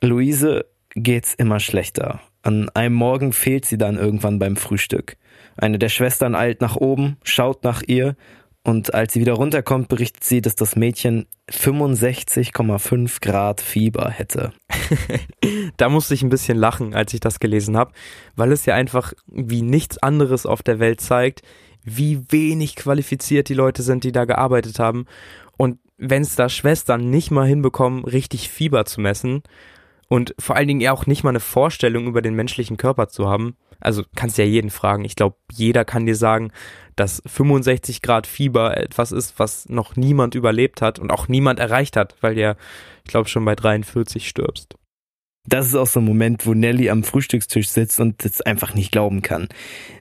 Luise geht's immer schlechter. An einem Morgen fehlt sie dann irgendwann beim Frühstück. Eine der Schwestern eilt nach oben, schaut nach ihr und als sie wieder runterkommt, berichtet sie, dass das Mädchen 65,5 Grad Fieber hätte. <laughs> da musste ich ein bisschen lachen, als ich das gelesen habe, weil es ja einfach wie nichts anderes auf der Welt zeigt, wie wenig qualifiziert die Leute sind, die da gearbeitet haben. Und wenn es da Schwestern nicht mal hinbekommen, richtig Fieber zu messen und vor allen Dingen ja auch nicht mal eine Vorstellung über den menschlichen Körper zu haben, also kannst ja jeden fragen. Ich glaube, jeder kann dir sagen, dass 65 Grad Fieber etwas ist, was noch niemand überlebt hat und auch niemand erreicht hat, weil der, ich glaube, schon bei 43 stirbst. Das ist auch so ein Moment, wo Nelly am Frühstückstisch sitzt und es einfach nicht glauben kann.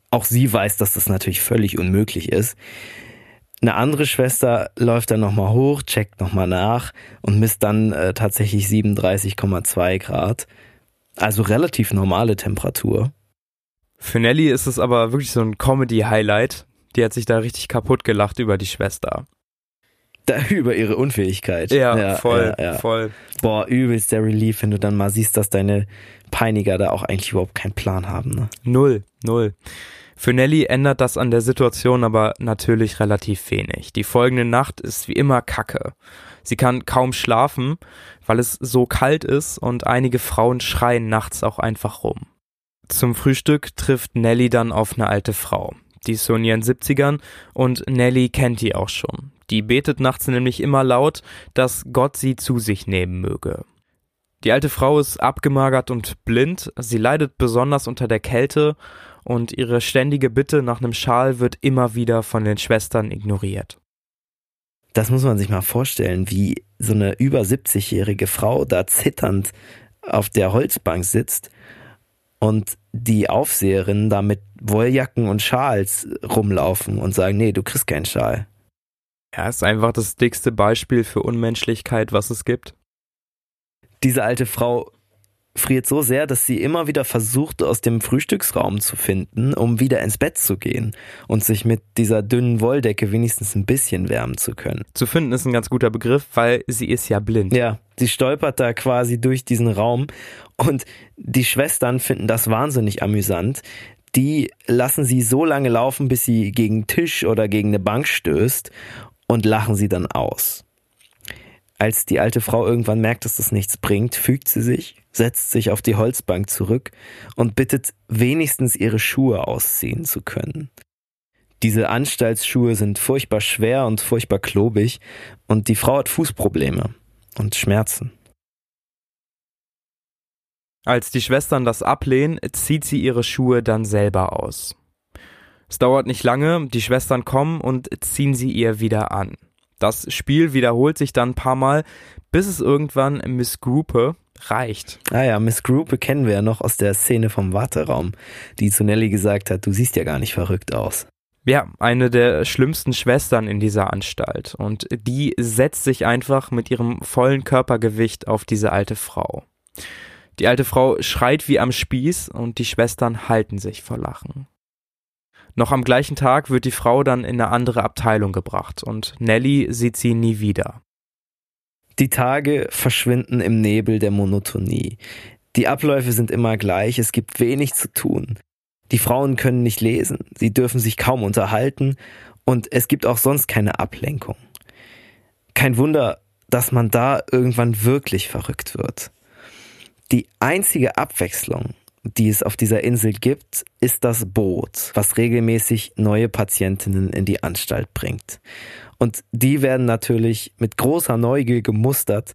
Auch sie weiß, dass das natürlich völlig unmöglich ist. Eine andere Schwester läuft dann nochmal hoch, checkt nochmal nach und misst dann äh, tatsächlich 37,2 Grad. Also relativ normale Temperatur. Für Nelly ist es aber wirklich so ein Comedy-Highlight. Die hat sich da richtig kaputt gelacht über die Schwester. Da, über ihre Unfähigkeit. Ja, ja voll, ja, ja. voll. Boah, übelst der Relief, wenn du dann mal siehst, dass deine Peiniger da auch eigentlich überhaupt keinen Plan haben. Ne? Null, null. Für Nelly ändert das an der Situation aber natürlich relativ wenig. Die folgende Nacht ist wie immer Kacke. Sie kann kaum schlafen, weil es so kalt ist und einige Frauen schreien nachts auch einfach rum. Zum Frühstück trifft Nelly dann auf eine alte Frau. Die ist so in ihren 70ern und Nelly kennt die auch schon. Die betet nachts nämlich immer laut, dass Gott sie zu sich nehmen möge. Die alte Frau ist abgemagert und blind, sie leidet besonders unter der Kälte und ihre ständige Bitte nach einem Schal wird immer wieder von den Schwestern ignoriert. Das muss man sich mal vorstellen, wie so eine über 70-jährige Frau da zitternd auf der Holzbank sitzt und die Aufseherinnen da mit Wolljacken und Schals rumlaufen und sagen, nee, du kriegst keinen Schal. Ja, ist einfach das dickste Beispiel für Unmenschlichkeit, was es gibt. Diese alte Frau friert so sehr, dass sie immer wieder versucht, aus dem Frühstücksraum zu finden, um wieder ins Bett zu gehen und sich mit dieser dünnen Wolldecke wenigstens ein bisschen wärmen zu können. Zu finden ist ein ganz guter Begriff, weil sie ist ja blind. Ja, sie stolpert da quasi durch diesen Raum und die Schwestern finden das wahnsinnig amüsant. Die lassen sie so lange laufen, bis sie gegen Tisch oder gegen eine Bank stößt und lachen sie dann aus. Als die alte Frau irgendwann merkt, dass das nichts bringt, fügt sie sich, setzt sich auf die Holzbank zurück und bittet wenigstens ihre Schuhe ausziehen zu können. Diese Anstaltsschuhe sind furchtbar schwer und furchtbar klobig und die Frau hat Fußprobleme und Schmerzen. Als die Schwestern das ablehnen, zieht sie ihre Schuhe dann selber aus. Es dauert nicht lange, die Schwestern kommen und ziehen sie ihr wieder an. Das Spiel wiederholt sich dann ein paar Mal, bis es irgendwann Miss Gruppe reicht. Ah ja, Miss Gruppe kennen wir ja noch aus der Szene vom Warteraum, die zu Nelly gesagt hat, du siehst ja gar nicht verrückt aus. Ja, eine der schlimmsten Schwestern in dieser Anstalt. Und die setzt sich einfach mit ihrem vollen Körpergewicht auf diese alte Frau. Die alte Frau schreit wie am Spieß und die Schwestern halten sich vor Lachen. Noch am gleichen Tag wird die Frau dann in eine andere Abteilung gebracht und Nelly sieht sie nie wieder. Die Tage verschwinden im Nebel der Monotonie. Die Abläufe sind immer gleich, es gibt wenig zu tun. Die Frauen können nicht lesen, sie dürfen sich kaum unterhalten und es gibt auch sonst keine Ablenkung. Kein Wunder, dass man da irgendwann wirklich verrückt wird. Die einzige Abwechslung die es auf dieser Insel gibt, ist das Boot, was regelmäßig neue Patientinnen in die Anstalt bringt. Und die werden natürlich mit großer Neugier gemustert.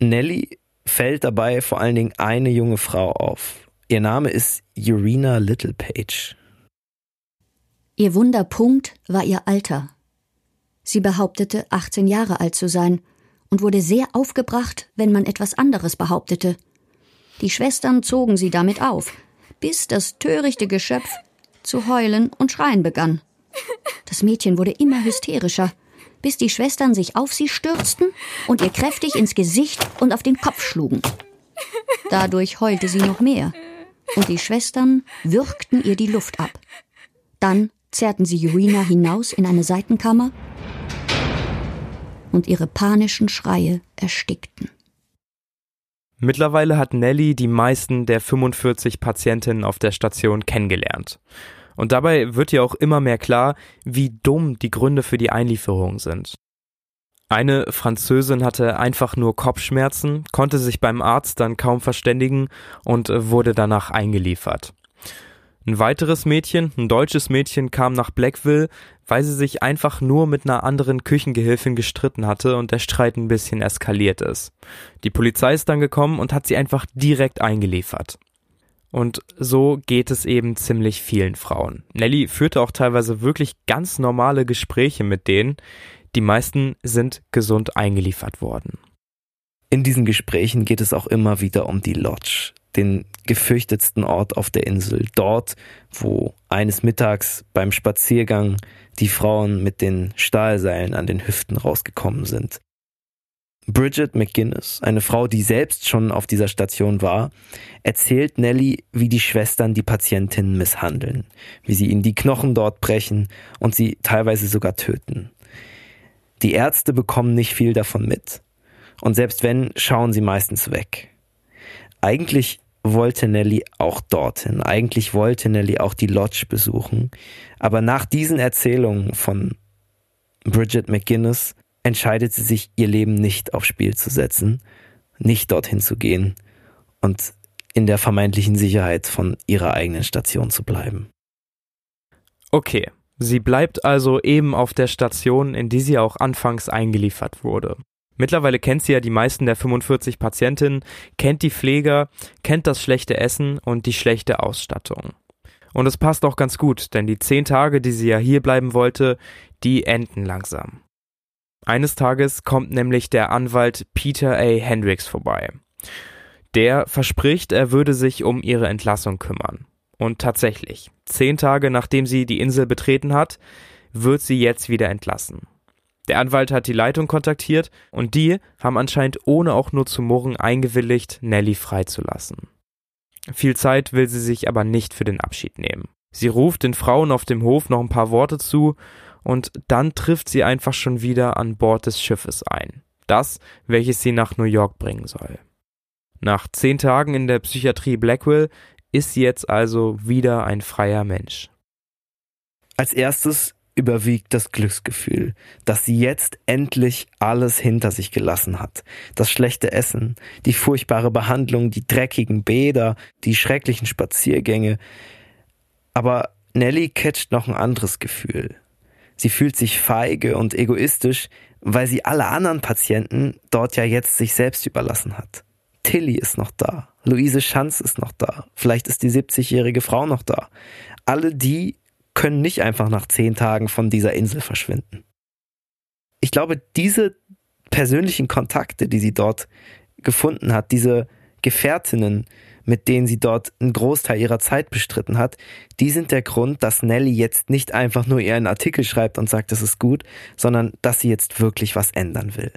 Nelly fällt dabei vor allen Dingen eine junge Frau auf. Ihr Name ist Urina Littlepage. Ihr Wunderpunkt war ihr Alter. Sie behauptete, 18 Jahre alt zu sein und wurde sehr aufgebracht, wenn man etwas anderes behauptete. Die Schwestern zogen sie damit auf, bis das törichte Geschöpf zu heulen und schreien begann. Das Mädchen wurde immer hysterischer, bis die Schwestern sich auf sie stürzten und ihr kräftig ins Gesicht und auf den Kopf schlugen. Dadurch heulte sie noch mehr, und die Schwestern würgten ihr die Luft ab. Dann zerrten sie Urina hinaus in eine Seitenkammer und ihre panischen Schreie erstickten. Mittlerweile hat Nelly die meisten der 45 Patientinnen auf der Station kennengelernt. Und dabei wird ihr auch immer mehr klar, wie dumm die Gründe für die Einlieferung sind. Eine Französin hatte einfach nur Kopfschmerzen, konnte sich beim Arzt dann kaum verständigen und wurde danach eingeliefert. Ein weiteres Mädchen, ein deutsches Mädchen, kam nach Blackville, weil sie sich einfach nur mit einer anderen Küchengehilfin gestritten hatte und der Streit ein bisschen eskaliert ist. Die Polizei ist dann gekommen und hat sie einfach direkt eingeliefert. Und so geht es eben ziemlich vielen Frauen. Nelly führte auch teilweise wirklich ganz normale Gespräche mit denen. Die meisten sind gesund eingeliefert worden. In diesen Gesprächen geht es auch immer wieder um die Lodge, den gefürchtetsten Ort auf der Insel. Dort, wo eines Mittags beim Spaziergang die Frauen mit den Stahlseilen an den Hüften rausgekommen sind. Bridget McGuinness, eine Frau, die selbst schon auf dieser Station war, erzählt Nelly, wie die Schwestern die Patientinnen misshandeln, wie sie ihnen die Knochen dort brechen und sie teilweise sogar töten. Die Ärzte bekommen nicht viel davon mit. Und selbst wenn, schauen sie meistens weg. Eigentlich wollte Nelly auch dorthin. Eigentlich wollte Nelly auch die Lodge besuchen. Aber nach diesen Erzählungen von Bridget McGuinness entscheidet sie sich, ihr Leben nicht aufs Spiel zu setzen, nicht dorthin zu gehen und in der vermeintlichen Sicherheit von ihrer eigenen Station zu bleiben. Okay, sie bleibt also eben auf der Station, in die sie auch anfangs eingeliefert wurde. Mittlerweile kennt sie ja die meisten der 45 Patientinnen, kennt die Pfleger, kennt das schlechte Essen und die schlechte Ausstattung. Und es passt auch ganz gut, denn die zehn Tage, die sie ja hier bleiben wollte, die enden langsam. Eines Tages kommt nämlich der Anwalt Peter A. Hendricks vorbei. Der verspricht, er würde sich um ihre Entlassung kümmern. Und tatsächlich, zehn Tage nachdem sie die Insel betreten hat, wird sie jetzt wieder entlassen. Der Anwalt hat die Leitung kontaktiert und die haben anscheinend ohne auch nur zu murren eingewilligt, Nelly freizulassen. Viel Zeit will sie sich aber nicht für den Abschied nehmen. Sie ruft den Frauen auf dem Hof noch ein paar Worte zu und dann trifft sie einfach schon wieder an Bord des Schiffes ein. Das, welches sie nach New York bringen soll. Nach zehn Tagen in der Psychiatrie Blackwell ist sie jetzt also wieder ein freier Mensch. Als erstes überwiegt das Glücksgefühl, dass sie jetzt endlich alles hinter sich gelassen hat. Das schlechte Essen, die furchtbare Behandlung, die dreckigen Bäder, die schrecklichen Spaziergänge. Aber Nelly catcht noch ein anderes Gefühl. Sie fühlt sich feige und egoistisch, weil sie alle anderen Patienten dort ja jetzt sich selbst überlassen hat. Tilly ist noch da, Luise Schanz ist noch da, vielleicht ist die 70-jährige Frau noch da. Alle die können nicht einfach nach zehn Tagen von dieser Insel verschwinden. Ich glaube, diese persönlichen Kontakte, die sie dort gefunden hat, diese Gefährtinnen, mit denen sie dort einen Großteil ihrer Zeit bestritten hat, die sind der Grund, dass Nelly jetzt nicht einfach nur ihren Artikel schreibt und sagt, das ist gut, sondern dass sie jetzt wirklich was ändern will.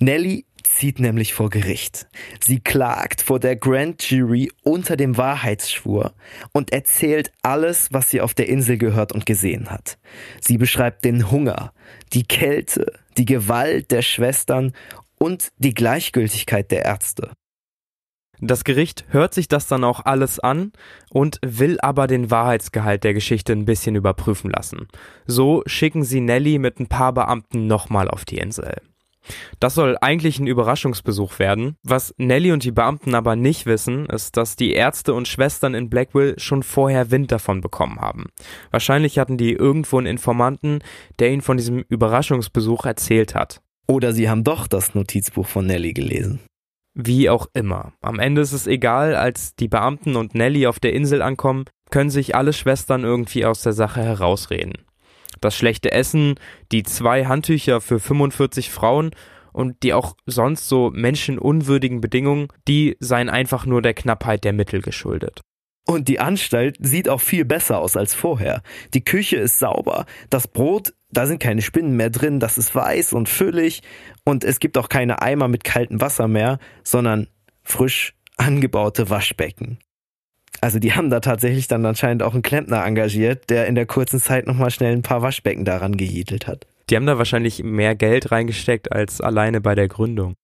Nelly zieht nämlich vor Gericht. Sie klagt vor der Grand Jury unter dem Wahrheitsschwur und erzählt alles, was sie auf der Insel gehört und gesehen hat. Sie beschreibt den Hunger, die Kälte, die Gewalt der Schwestern und die Gleichgültigkeit der Ärzte. Das Gericht hört sich das dann auch alles an und will aber den Wahrheitsgehalt der Geschichte ein bisschen überprüfen lassen. So schicken sie Nelly mit ein paar Beamten nochmal auf die Insel. Das soll eigentlich ein Überraschungsbesuch werden. Was Nelly und die Beamten aber nicht wissen, ist, dass die Ärzte und Schwestern in Blackwell schon vorher Wind davon bekommen haben. Wahrscheinlich hatten die irgendwo einen Informanten, der ihnen von diesem Überraschungsbesuch erzählt hat. Oder sie haben doch das Notizbuch von Nelly gelesen. Wie auch immer. Am Ende ist es egal, als die Beamten und Nelly auf der Insel ankommen, können sich alle Schwestern irgendwie aus der Sache herausreden. Das schlechte Essen, die zwei Handtücher für 45 Frauen und die auch sonst so menschenunwürdigen Bedingungen, die seien einfach nur der Knappheit der Mittel geschuldet. Und die Anstalt sieht auch viel besser aus als vorher. Die Küche ist sauber, das Brot, da sind keine Spinnen mehr drin, das ist weiß und füllig und es gibt auch keine Eimer mit kaltem Wasser mehr, sondern frisch angebaute Waschbecken. Also die haben da tatsächlich dann anscheinend auch einen Klempner engagiert, der in der kurzen Zeit nochmal schnell ein paar Waschbecken daran gejiedelt hat. Die haben da wahrscheinlich mehr Geld reingesteckt als alleine bei der Gründung.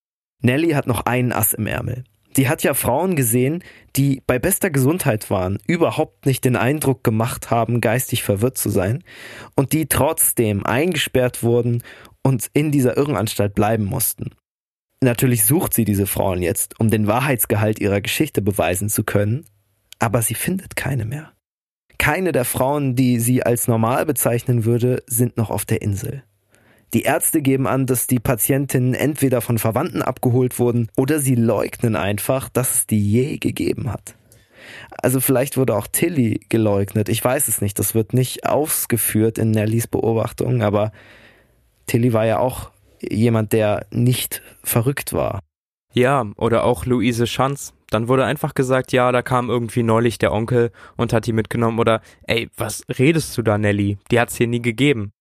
Nelly hat noch einen Ass im Ärmel. Die hat ja Frauen gesehen, die bei bester Gesundheit waren, überhaupt nicht den Eindruck gemacht haben, geistig verwirrt zu sein und die trotzdem eingesperrt wurden und in dieser Irrenanstalt bleiben mussten. Natürlich sucht sie diese Frauen jetzt, um den Wahrheitsgehalt ihrer Geschichte beweisen zu können, aber sie findet keine mehr. Keine der Frauen, die sie als normal bezeichnen würde, sind noch auf der Insel. Die Ärzte geben an, dass die Patientinnen entweder von Verwandten abgeholt wurden oder sie leugnen einfach, dass es die je gegeben hat. Also vielleicht wurde auch Tilly geleugnet. Ich weiß es nicht. Das wird nicht ausgeführt in Nellys Beobachtung, aber Tilly war ja auch jemand, der nicht verrückt war. Ja, oder auch Luise Schanz. Dann wurde einfach gesagt, ja, da kam irgendwie neulich der Onkel und hat die mitgenommen oder ey, was redest du da, Nelly? Die hat's hier nie gegeben.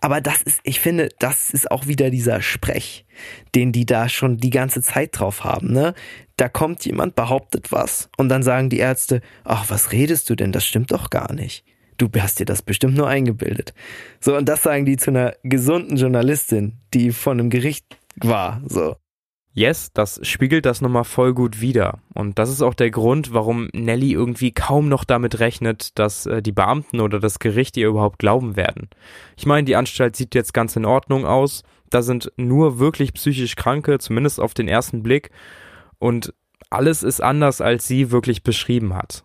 Aber das ist, ich finde, das ist auch wieder dieser Sprech, den die da schon die ganze Zeit drauf haben, ne? Da kommt jemand, behauptet was und dann sagen die Ärzte, ach, was redest du denn? Das stimmt doch gar nicht. Du hast dir das bestimmt nur eingebildet. So, und das sagen die zu einer gesunden Journalistin, die von einem Gericht war, so. Yes, das spiegelt das nochmal voll gut wider. Und das ist auch der Grund, warum Nelly irgendwie kaum noch damit rechnet, dass äh, die Beamten oder das Gericht ihr überhaupt glauben werden. Ich meine, die Anstalt sieht jetzt ganz in Ordnung aus. Da sind nur wirklich psychisch Kranke, zumindest auf den ersten Blick. Und alles ist anders, als sie wirklich beschrieben hat.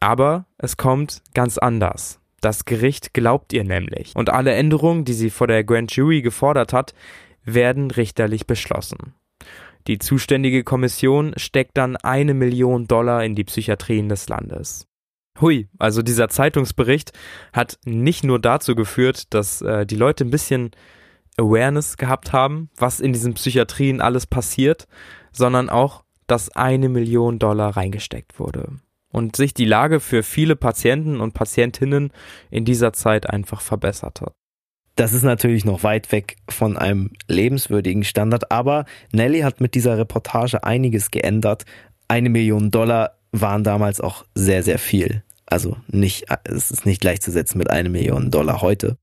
Aber es kommt ganz anders. Das Gericht glaubt ihr nämlich. Und alle Änderungen, die sie vor der Grand Jury gefordert hat, werden richterlich beschlossen. Die zuständige Kommission steckt dann eine Million Dollar in die Psychiatrien des Landes. Hui, also dieser Zeitungsbericht hat nicht nur dazu geführt, dass äh, die Leute ein bisschen Awareness gehabt haben, was in diesen Psychiatrien alles passiert, sondern auch, dass eine Million Dollar reingesteckt wurde. Und sich die Lage für viele Patienten und Patientinnen in dieser Zeit einfach verbesserte. Das ist natürlich noch weit weg von einem lebenswürdigen Standard, aber Nelly hat mit dieser Reportage einiges geändert. Eine Million Dollar waren damals auch sehr, sehr viel. Also nicht, es ist nicht gleichzusetzen mit einer Million Dollar heute.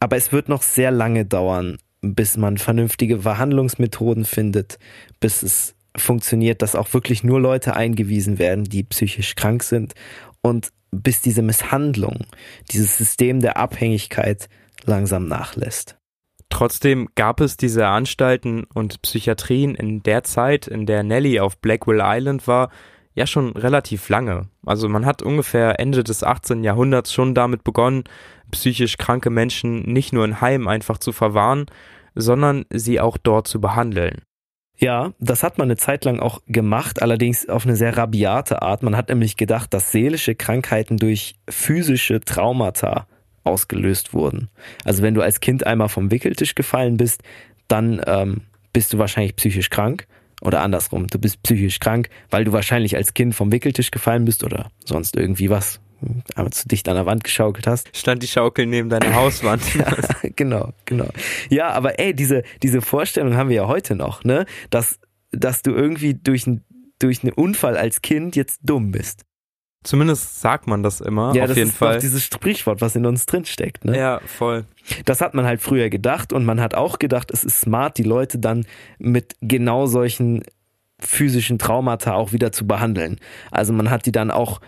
Aber es wird noch sehr lange dauern, bis man vernünftige Verhandlungsmethoden findet, bis es funktioniert, dass auch wirklich nur Leute eingewiesen werden, die psychisch krank sind und bis diese Misshandlung, dieses System der Abhängigkeit langsam nachlässt. Trotzdem gab es diese Anstalten und Psychiatrien in der Zeit, in der Nelly auf Blackwell Island war, ja schon relativ lange. Also man hat ungefähr Ende des 18. Jahrhunderts schon damit begonnen, psychisch kranke Menschen nicht nur in Heimen einfach zu verwahren, sondern sie auch dort zu behandeln. Ja, das hat man eine Zeit lang auch gemacht, allerdings auf eine sehr rabiate Art. Man hat nämlich gedacht, dass seelische Krankheiten durch physische Traumata ausgelöst wurden. Also wenn du als Kind einmal vom Wickeltisch gefallen bist, dann ähm, bist du wahrscheinlich psychisch krank. Oder andersrum, du bist psychisch krank, weil du wahrscheinlich als Kind vom Wickeltisch gefallen bist oder sonst irgendwie was. Aber zu dicht an der Wand geschaukelt hast. Stand die Schaukel neben deiner Hauswand. <laughs> ja, genau, genau. Ja, aber ey, diese, diese Vorstellung haben wir ja heute noch, ne? Dass, dass du irgendwie durch, ein, durch einen Unfall als Kind jetzt dumm bist. Zumindest sagt man das immer, ja, auf das jeden ist Fall. Dieses Sprichwort, was in uns drinsteckt. Ne? Ja, voll. Das hat man halt früher gedacht und man hat auch gedacht, es ist smart, die Leute dann mit genau solchen physischen Traumata auch wieder zu behandeln. Also man hat die dann auch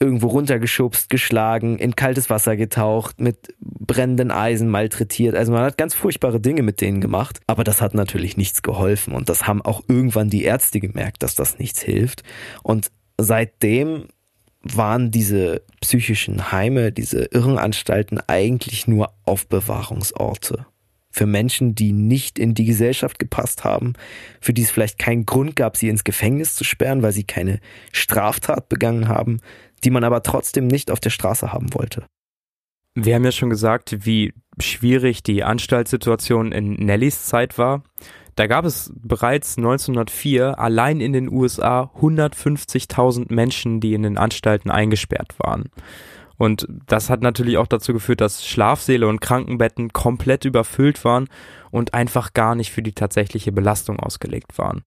irgendwo runtergeschubst, geschlagen, in kaltes Wasser getaucht, mit brennenden Eisen malträtiert. Also man hat ganz furchtbare Dinge mit denen gemacht. Aber das hat natürlich nichts geholfen. Und das haben auch irgendwann die Ärzte gemerkt, dass das nichts hilft. Und seitdem waren diese psychischen Heime, diese Irrenanstalten eigentlich nur Aufbewahrungsorte. Für Menschen, die nicht in die Gesellschaft gepasst haben, für die es vielleicht keinen Grund gab, sie ins Gefängnis zu sperren, weil sie keine Straftat begangen haben, die man aber trotzdem nicht auf der Straße haben wollte. Wir haben ja schon gesagt, wie schwierig die Anstaltssituation in Nellys Zeit war. Da gab es bereits 1904 allein in den USA 150.000 Menschen, die in den Anstalten eingesperrt waren. Und das hat natürlich auch dazu geführt, dass Schlafsäle und Krankenbetten komplett überfüllt waren und einfach gar nicht für die tatsächliche Belastung ausgelegt waren.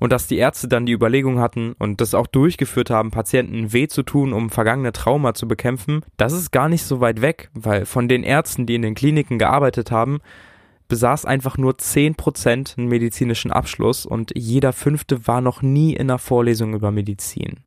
Und dass die Ärzte dann die Überlegung hatten und das auch durchgeführt haben, Patienten weh zu tun, um vergangene Trauma zu bekämpfen, das ist gar nicht so weit weg, weil von den Ärzten, die in den Kliniken gearbeitet haben, besaß einfach nur 10% einen medizinischen Abschluss und jeder fünfte war noch nie in einer Vorlesung über Medizin.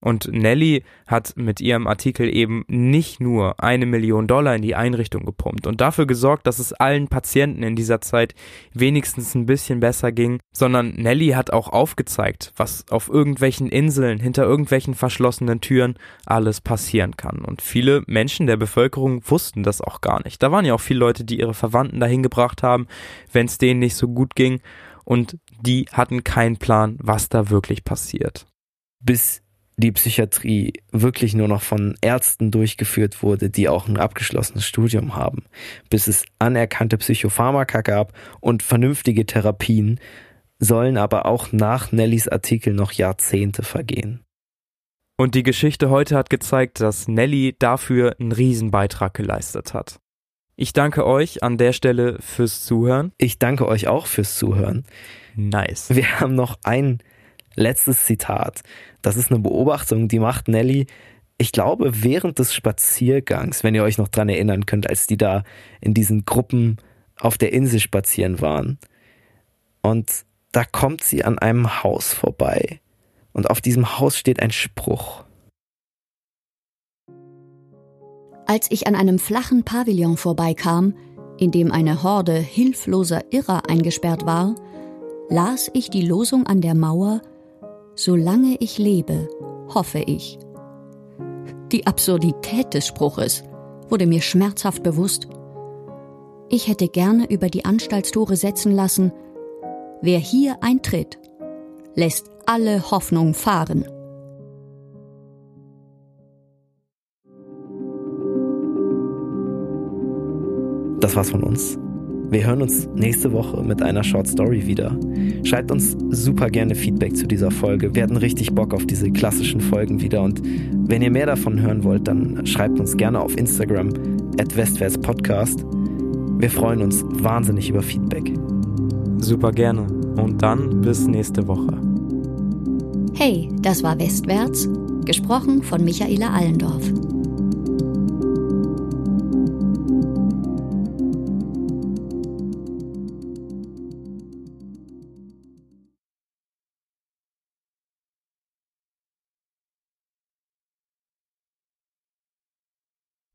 Und Nelly hat mit ihrem Artikel eben nicht nur eine Million Dollar in die Einrichtung gepumpt und dafür gesorgt, dass es allen Patienten in dieser Zeit wenigstens ein bisschen besser ging, sondern Nelly hat auch aufgezeigt, was auf irgendwelchen Inseln hinter irgendwelchen verschlossenen Türen alles passieren kann. Und viele Menschen der Bevölkerung wussten das auch gar nicht. Da waren ja auch viele Leute, die ihre Verwandten dahin gebracht haben, wenn es denen nicht so gut ging und die hatten keinen Plan, was da wirklich passiert. Bis die Psychiatrie wirklich nur noch von Ärzten durchgeführt wurde, die auch ein abgeschlossenes Studium haben, bis es anerkannte Psychopharmaka gab und vernünftige Therapien, sollen aber auch nach Nellys Artikel noch Jahrzehnte vergehen. Und die Geschichte heute hat gezeigt, dass Nelly dafür einen Riesenbeitrag geleistet hat. Ich danke euch an der Stelle fürs Zuhören. Ich danke euch auch fürs Zuhören. Nice. Wir haben noch ein letztes Zitat. Das ist eine Beobachtung, die macht Nelly, ich glaube, während des Spaziergangs, wenn ihr euch noch dran erinnern könnt, als die da in diesen Gruppen auf der Insel spazieren waren. Und da kommt sie an einem Haus vorbei. Und auf diesem Haus steht ein Spruch. Als ich an einem flachen Pavillon vorbeikam, in dem eine Horde hilfloser Irrer eingesperrt war, las ich die Losung an der Mauer Solange ich lebe, hoffe ich. Die Absurdität des Spruches wurde mir schmerzhaft bewusst. Ich hätte gerne über die Anstaltstore setzen lassen, wer hier eintritt, lässt alle Hoffnung fahren. Das war's von uns. Wir hören uns nächste Woche mit einer Short Story wieder. Schreibt uns super gerne Feedback zu dieser Folge. Wir hatten richtig Bock auf diese klassischen Folgen wieder. Und wenn ihr mehr davon hören wollt, dann schreibt uns gerne auf Instagram at westwärtspodcast. Wir freuen uns wahnsinnig über Feedback. Super gerne. Und dann bis nächste Woche. Hey, das war Westwärts, gesprochen von Michaela Allendorf.